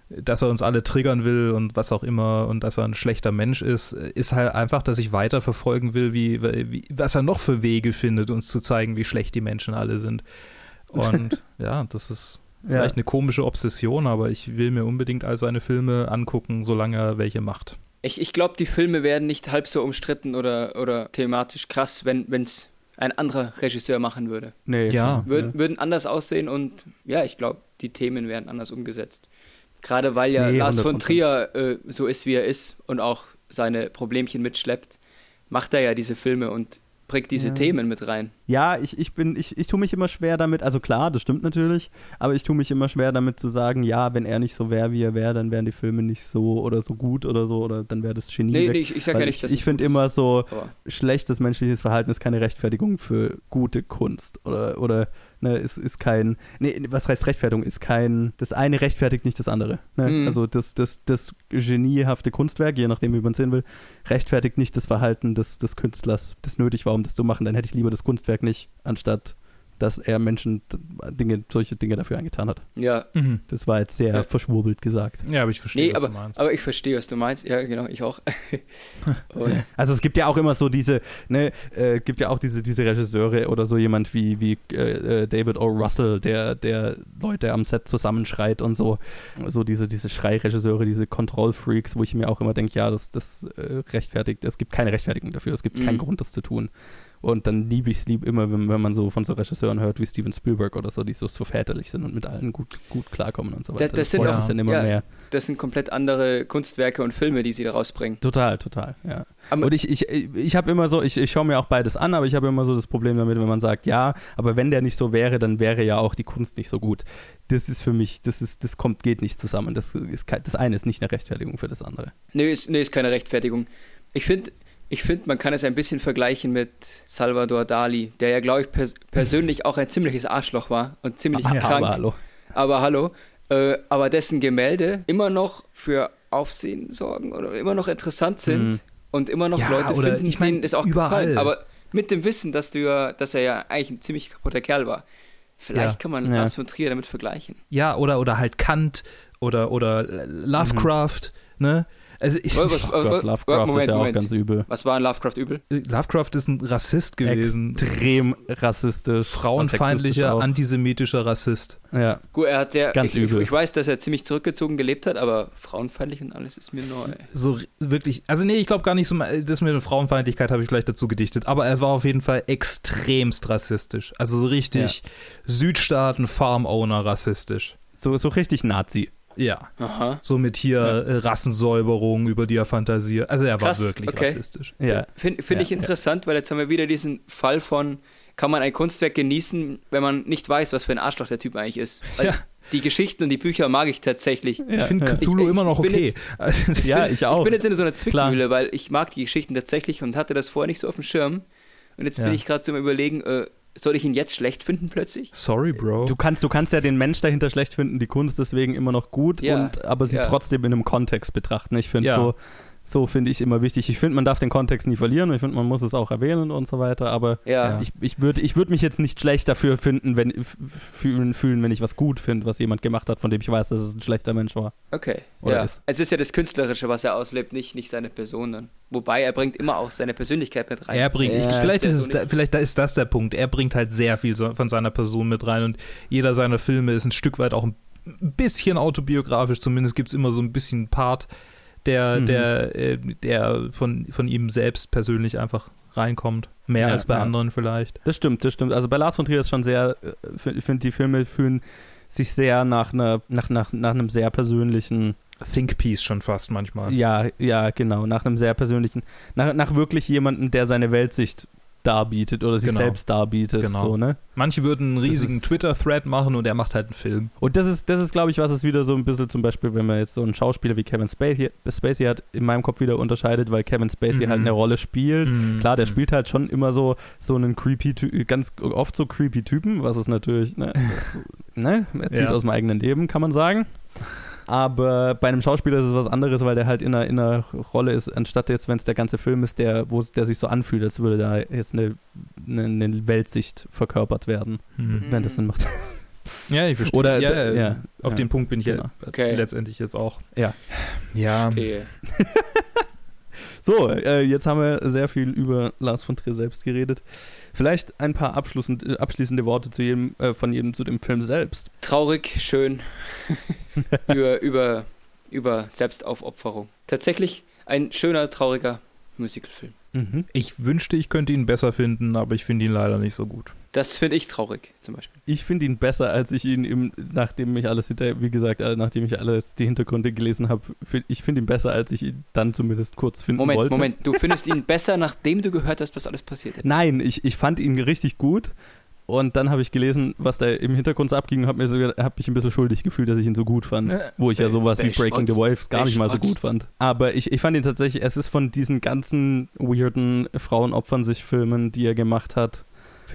S4: dass er uns alle triggern will und was auch immer und dass er ein schlechter Mensch ist, ist halt einfach, dass ich weiter verfolgen will, wie, wie was er noch für Wege findet, uns zu zeigen, wie schlecht die Menschen alle sind. Und ja, das ist
S3: Ja.
S4: vielleicht eine komische Obsession, aber ich will mir unbedingt all seine Filme angucken, solange er welche macht.
S2: Ich, ich glaube, die Filme werden nicht halb so umstritten oder, oder thematisch krass, wenn es ein anderer Regisseur machen würde.
S3: Nee,
S4: Ja.
S3: klar.
S2: Würden, würden anders aussehen und ja, ich glaube, die Themen werden anders umgesetzt. Gerade weil ja
S3: Nee,
S2: Lars von
S3: 100%.
S2: Trier äh, so ist, wie er ist und auch seine Problemchen mitschleppt, macht er ja diese Filme und bringt diese
S3: Ja.
S2: Themen mit rein.
S3: Ja, ich, ich bin, ich, ich tue mich immer schwer damit, also klar, das stimmt natürlich, aber ich tue mich immer schwer damit zu sagen, ja, wenn er nicht so wäre, wie er wäre, dann wären die Filme nicht so oder so gut oder so, oder dann wäre das Genie
S2: Nee,
S3: weg.
S2: nee, ich, ich sag
S3: Weil
S2: ja nicht,
S3: ich
S2: dass
S3: ich
S2: es
S3: finde immer so,
S2: aber
S3: schlechtes menschliches Verhalten ist keine Rechtfertigung für gute Kunst oder, oder ne, ist, ist kein, nee, was heißt Rechtfertigung, ist kein, das eine rechtfertigt nicht das andere. Ne?
S2: Mhm.
S3: Also das, das, das geniehafte Kunstwerk, je nachdem, wie man es sehen will, rechtfertigt nicht das Verhalten des, des Künstlers, das nötig war, um das zu machen. Dann hätte ich lieber das Kunstwerk nicht, anstatt dass er Menschen Dinge, solche Dinge dafür angetan hat.
S2: ja,
S3: Das war jetzt sehr
S2: Ja.
S3: verschwurbelt gesagt.
S4: Ja, aber ich verstehe,
S2: nee,
S4: was
S2: aber,
S4: du meinst.
S2: aber ich verstehe, was du meinst. Ja, genau, ich auch.
S3: Also es gibt ja auch immer so diese, ne, äh, gibt ja auch diese, diese Regisseure oder so jemand wie, wie äh, äh, David O. Russell, der, der Leute am Set zusammenschreit und so. So diese, diese Schreiregisseure, diese Kontrollfreaks, wo ich mir auch immer denke, ja, das, das äh, rechtfertigt, es gibt keine Rechtfertigung dafür, es gibt keinen
S2: Mhm.
S3: Grund, das zu tun. Und dann liebe ich es lieb immer, wenn, wenn man so von so Regisseuren hört wie Steven Spielberg oder so, die so, so väterlich sind und mit allen gut, gut klarkommen und so weiter.
S2: Das- das sind
S4: auch-
S3: dann immer
S2: ja.
S3: mehr.
S2: das sind komplett andere Kunstwerke und Filme, die sie da rausbringen.
S3: Total, total, ja.
S2: Aber-
S3: und ich, ich, ich habe immer so, ich, ich schaue mir auch beides an, aber ich habe immer so das Problem damit, wenn man sagt, ja, aber wenn der nicht so wäre, dann wäre ja auch die Kunst nicht so gut. Das ist für mich, das ist, das kommt, geht nicht zusammen. Das, ist, das eine ist nicht eine Rechtfertigung für das andere.
S2: Nee, ist, nee, ist keine Rechtfertigung. Ich finde, ich find, man kann es ein bisschen vergleichen mit Salvador Dali, der ja, glaube ich, pers persönlich auch ein ziemliches Arschloch war und ziemlich
S4: Ja,
S2: krank.
S3: Aber hallo.
S2: Aber hallo. Äh, aber dessen Gemälde immer noch für Aufsehen sorgen oder immer noch interessant sind
S3: Mhm.
S2: und immer noch
S4: Ja,
S2: Leute
S4: oder
S2: finden,
S4: ich mein,
S2: denen es auch
S4: überall.
S2: gefallen. Aber mit dem Wissen, dass du ja, dass er ja eigentlich ein ziemlich kaputter Kerl war. Vielleicht
S4: Ja.
S2: kann man
S3: Ja.
S2: Lars von Trier damit vergleichen.
S4: Ja, oder, oder halt Kant oder, oder Lovecraft, ne? Also ich,
S2: Was- was-
S3: Oh Gott, Lovecraft
S2: Moment,
S3: ist ja auch
S2: Moment.
S3: ganz übel.
S2: Was war in Lovecraft übel?
S4: Lovecraft ist ein Rassist gewesen.
S3: Extrem rassistisch.
S4: Frauenfeindlicher, antisemitischer Rassist.
S3: Ja.
S2: Gut, er hat sehr.
S3: Ganz
S2: ich, ich,
S3: übel.
S2: ich weiß, dass er ziemlich zurückgezogen gelebt hat, aber frauenfeindlich und alles ist mir neu.
S4: So wirklich, also nee, ich glaube gar nicht so, das mit der Frauenfeindlichkeit habe ich gleich dazu gedichtet, aber er war auf jeden Fall extremst rassistisch. Also so richtig Südstaaten-Farm-Owner rassistisch.
S3: So, so richtig Nazi.
S4: Ja.
S2: Aha.
S4: So mit hier äh, Rassensäuberung, über die er fantasiert. Also er
S2: Krass,
S4: war wirklich
S2: okay.
S4: rassistisch.
S3: Ja.
S2: Finde find
S3: Ja,
S2: ich interessant, weil jetzt haben wir wieder diesen Fall von, kann man ein Kunstwerk genießen, wenn man nicht weiß, was für ein Arschloch der Typ eigentlich ist. Weil
S4: Ja.
S2: Die Geschichten und die Bücher mag ich tatsächlich.
S4: Ich finde
S3: ja.
S4: Cthulhu
S2: Ich- ich-
S4: immer noch okay.
S2: jetzt-
S3: ja, ich auch.
S2: Ich bin jetzt in so einer Zwickmühle, weil ich mag die Geschichten tatsächlich und hatte das vorher nicht so auf dem Schirm. Und jetzt
S4: Ja.
S2: bin ich gerade zum Überlegen, äh, soll ich ihn jetzt schlecht finden plötzlich?
S4: Sorry, Bro.
S3: Du kannst, du kannst ja den Mensch dahinter schlecht finden, die Kunst deswegen immer noch gut,
S2: Ja,
S3: und, aber sie
S2: ja.
S3: trotzdem in einem Kontext betrachten. Ich finde
S4: Ja.
S3: so, So finde ich immer wichtig. Ich finde, man darf den Kontext nie verlieren. Ich finde, man muss es auch erwähnen und so weiter. Aber
S2: Ja.
S3: ich, ich würde ich würd mich jetzt nicht schlecht dafür finden, wenn, fühlen, fühlen, wenn ich was gut finde, was jemand gemacht hat, von dem ich weiß, dass es ein schlechter Mensch war.
S2: Okay.
S3: Oder
S2: ja.
S3: ist.
S2: Es ist ja das Künstlerische, was er auslebt, nicht, nicht seine Person dann. Wobei er bringt immer auch seine Persönlichkeit mit rein.
S4: Er bringt,
S3: Ja.
S4: ich, vielleicht, ist es da, vielleicht da ist das der Punkt. Er bringt halt sehr viel so- von seiner Person mit rein und jeder seiner Filme ist ein Stück weit auch ein bisschen autobiografisch. Zumindest gibt es immer so ein bisschen Part, der,
S3: Mhm.
S4: der, äh, der von, von ihm selbst persönlich einfach reinkommt. Mehr
S3: Ja,
S4: als bei
S3: ja.
S4: anderen vielleicht.
S3: Das stimmt, das stimmt. Also bei Lars von Trier ist schon sehr, äh, ich finde, die Filme fühlen sich sehr nach, einer, nach, nach, nach einem sehr persönlichen
S4: Think Piece schon fast manchmal.
S3: Ja, ja, genau. Nach einem sehr persönlichen, nach, nach wirklich jemandem, der seine Weltsicht darbietet oder sich
S4: Genau.
S3: selbst darbietet.
S4: Genau.
S3: So, ne?
S4: Manche würden einen riesigen Twitter-Thread machen und er macht halt einen Film.
S3: Und das ist, das ist, glaube ich, was es wieder so ein bisschen zum Beispiel, wenn man jetzt so einen Schauspieler wie Kevin Spacey, Spacey hat, in meinem Kopf wieder unterscheidet, weil Kevin Spacey
S4: Mhm.
S3: halt eine Rolle spielt.
S4: Mhm.
S3: Klar, der spielt halt schon immer so, so einen creepy, ganz oft so creepy Typen, was ist natürlich, ne, das, ne, erzählt
S4: Ja.
S3: aus dem eigenen Leben, kann man sagen. Aber bei einem Schauspieler ist es was anderes, weil der halt in einer, in einer Rolle ist, anstatt jetzt, wenn es der ganze Film ist, der, wo der sich so anfühlt, als würde da jetzt eine, eine, eine Weltsicht verkörpert werden,
S4: Mhm.
S3: wenn das Sinn macht.
S4: Ja, ich verstehe.
S3: Oder,
S4: ja,
S3: ja, ja,
S4: auf
S3: ja.
S4: den Punkt bin ich
S3: Genau.
S4: ja
S2: Okay.
S4: letztendlich jetzt auch.
S3: Ja.
S4: Ja.
S3: So, äh, jetzt haben wir sehr viel über Lars von Trier selbst geredet. Vielleicht ein paar abschließend, äh, abschließende Worte zu jedem, äh, von jedem zu dem Film selbst.
S2: Traurig, schön. über, über, über Selbstaufopferung. Tatsächlich ein schöner, trauriger Musicalfilm.
S3: Mhm.
S4: Ich wünschte, ich könnte ihn besser finden, aber ich finde ihn leider nicht so gut.
S2: Das finde ich traurig, zum Beispiel.
S3: Ich finde ihn besser, als ich ihn, im, nachdem ich alles hinter, wie gesagt, äh, nachdem ich alles die Hintergründe gelesen habe, find, ich finde ihn besser, als ich ihn dann zumindest kurz finden
S2: Moment,
S3: wollte.
S2: Moment. Du findest ihn besser, nachdem du gehört hast, was alles passiert ist.
S3: Nein, ich, ich fand ihn richtig gut. Und dann habe ich gelesen, was da im Hintergrund so abging und habe so, hab mich ein bisschen schuldig gefühlt, dass ich ihn so gut fand. Wo ich ja sowas wie Breaking the. Waves gar nicht mal so gut fand. Aber ich, ich fand ihn tatsächlich, es ist von diesen ganzen weirden Frauen opfern sich Filmen, die er gemacht hat,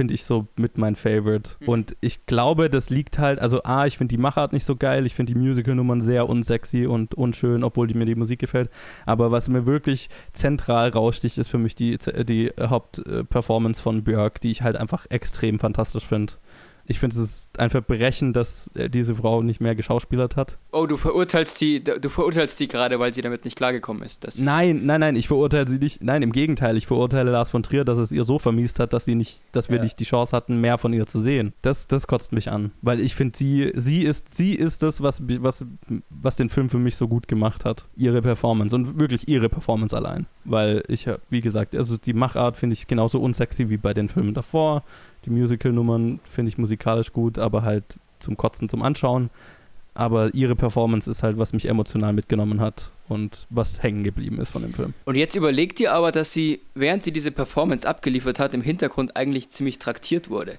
S3: finde ich so mit mein Favorite.
S2: Mhm.
S3: Und ich glaube, das liegt halt, also A, ich finde die Machart nicht so geil, ich finde die Musical-Nummern sehr unsexy und unschön, obwohl die, mir die Musik gefällt. Aber was mir wirklich zentral raussticht, ist für mich die, die Hauptperformance von Björk, die ich halt einfach extrem fantastisch finde. Ich finde, es ist ein Verbrechen, dass äh, diese Frau nicht mehr geschauspielert hat.
S2: Oh, du verurteilst die, du verurteilst die gerade, weil sie damit nicht klargekommen ist. Das
S3: Nein, nein, nein, ich verurteile sie nicht. Nein, im Gegenteil, ich verurteile Lars von Trier, dass es ihr so vermiest hat, dass sie nicht, dass wir
S2: Ja.
S3: nicht die Chance hatten, mehr von ihr zu sehen. Das, das kotzt mich an, weil ich finde, sie, sie ist, sie ist das, was, was, was den Film für mich so gut gemacht hat. Ihre Performance und wirklich ihre Performance allein, weil ich, hab- wie gesagt, also die Machart finde ich genauso unsexy wie bei den Filmen davor. Die Musical-Nummern finde ich musikalisch gut, aber halt zum Kotzen, zum Anschauen. Aber ihre Performance ist halt, was mich emotional mitgenommen hat und was hängen geblieben ist von dem Film.
S2: Und jetzt überlegt ihr aber, dass sie, während sie diese Performance abgeliefert hat, im Hintergrund eigentlich ziemlich traktiert wurde.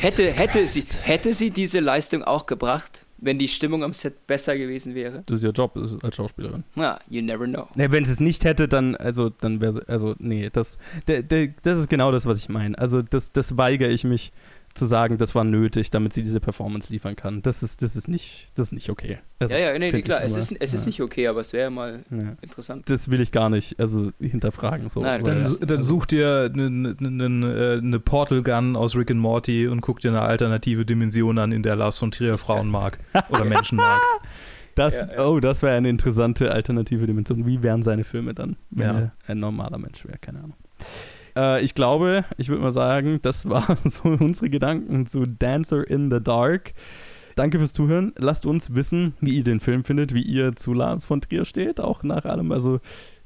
S2: Hätte, hätte, sie, hätte sie diese Leistung auch gebracht, wenn die Stimmung am Set besser gewesen wäre?
S3: Das ist ihr Job ist als Schauspielerin.
S2: Na, you never know.
S3: Ne, wenn sie es nicht hätte, dann, also, dann wäre, also, nee, das, der, der, das ist genau das, was ich meine. Also, das, das weigere ich mich zu sagen, das war nötig, damit sie diese Performance liefern kann. Das ist, das ist nicht, das ist nicht okay. Also,
S2: ja, ja, nee, nee klar, es ist, es ist
S3: ja.
S2: nicht okay, aber es wäre mal
S3: Ja.
S2: interessant.
S3: Das will ich gar nicht, also, hinterfragen. So,
S2: Nein,
S4: Dann,
S2: Ja.
S4: dann such dir eine ne, ne, ne, ne Portal Gun aus Rick and Morty und guck dir eine alternative Dimension an, in der Lars von Trier Frauen mag oder Menschen mag.
S3: Das,
S2: Ja, ja.
S3: Oh, das wäre eine interessante alternative Dimension. Wie wären seine Filme dann, wenn
S4: Ja.
S3: er ein normaler Mensch wäre? Keine Ahnung. Äh, ich glaube, ich würde mal sagen, das waren so unsere Gedanken zu Dancer in the Dark. Danke fürs Zuhören. Lasst uns wissen, wie ihr den Film findet, wie ihr zu Lars von Trier steht, auch nach allem. Also,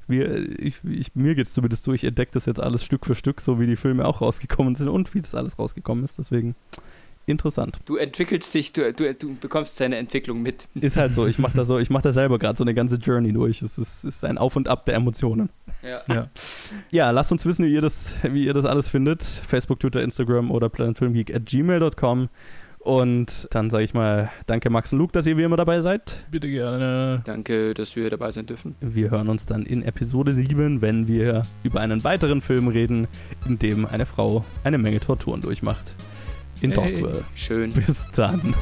S3: wir, ich, ich, mir geht es zumindest so, ich entdecke das jetzt alles Stück für Stück, so wie die Filme auch rausgekommen sind und wie das alles rausgekommen ist. Deswegen interessant.
S2: Du entwickelst dich, du, du, du bekommst seine Entwicklung mit.
S3: Ist halt so, ich mache da so, ich mache da selber gerade so eine ganze Journey durch. Es ist, es ist ein Auf und Ab der Emotionen.
S2: Ja.
S4: Ja.
S3: Ja, lasst uns wissen, wie ihr das, wie ihr das alles findet. Facebook, Twitter, Instagram oder planetfilmgeek at gmail.com. Und dann sage ich mal, danke Max und Luke, dass ihr wie immer dabei seid.
S4: Bitte gerne.
S2: Danke, dass wir dabei sein dürfen.
S3: Wir hören uns dann in Episode 7, wenn wir über einen weiteren Film reden, in dem eine Frau eine Menge Torturen durchmacht in
S4: hey,
S3: Talkwell.
S2: Schön.
S3: Bis dann.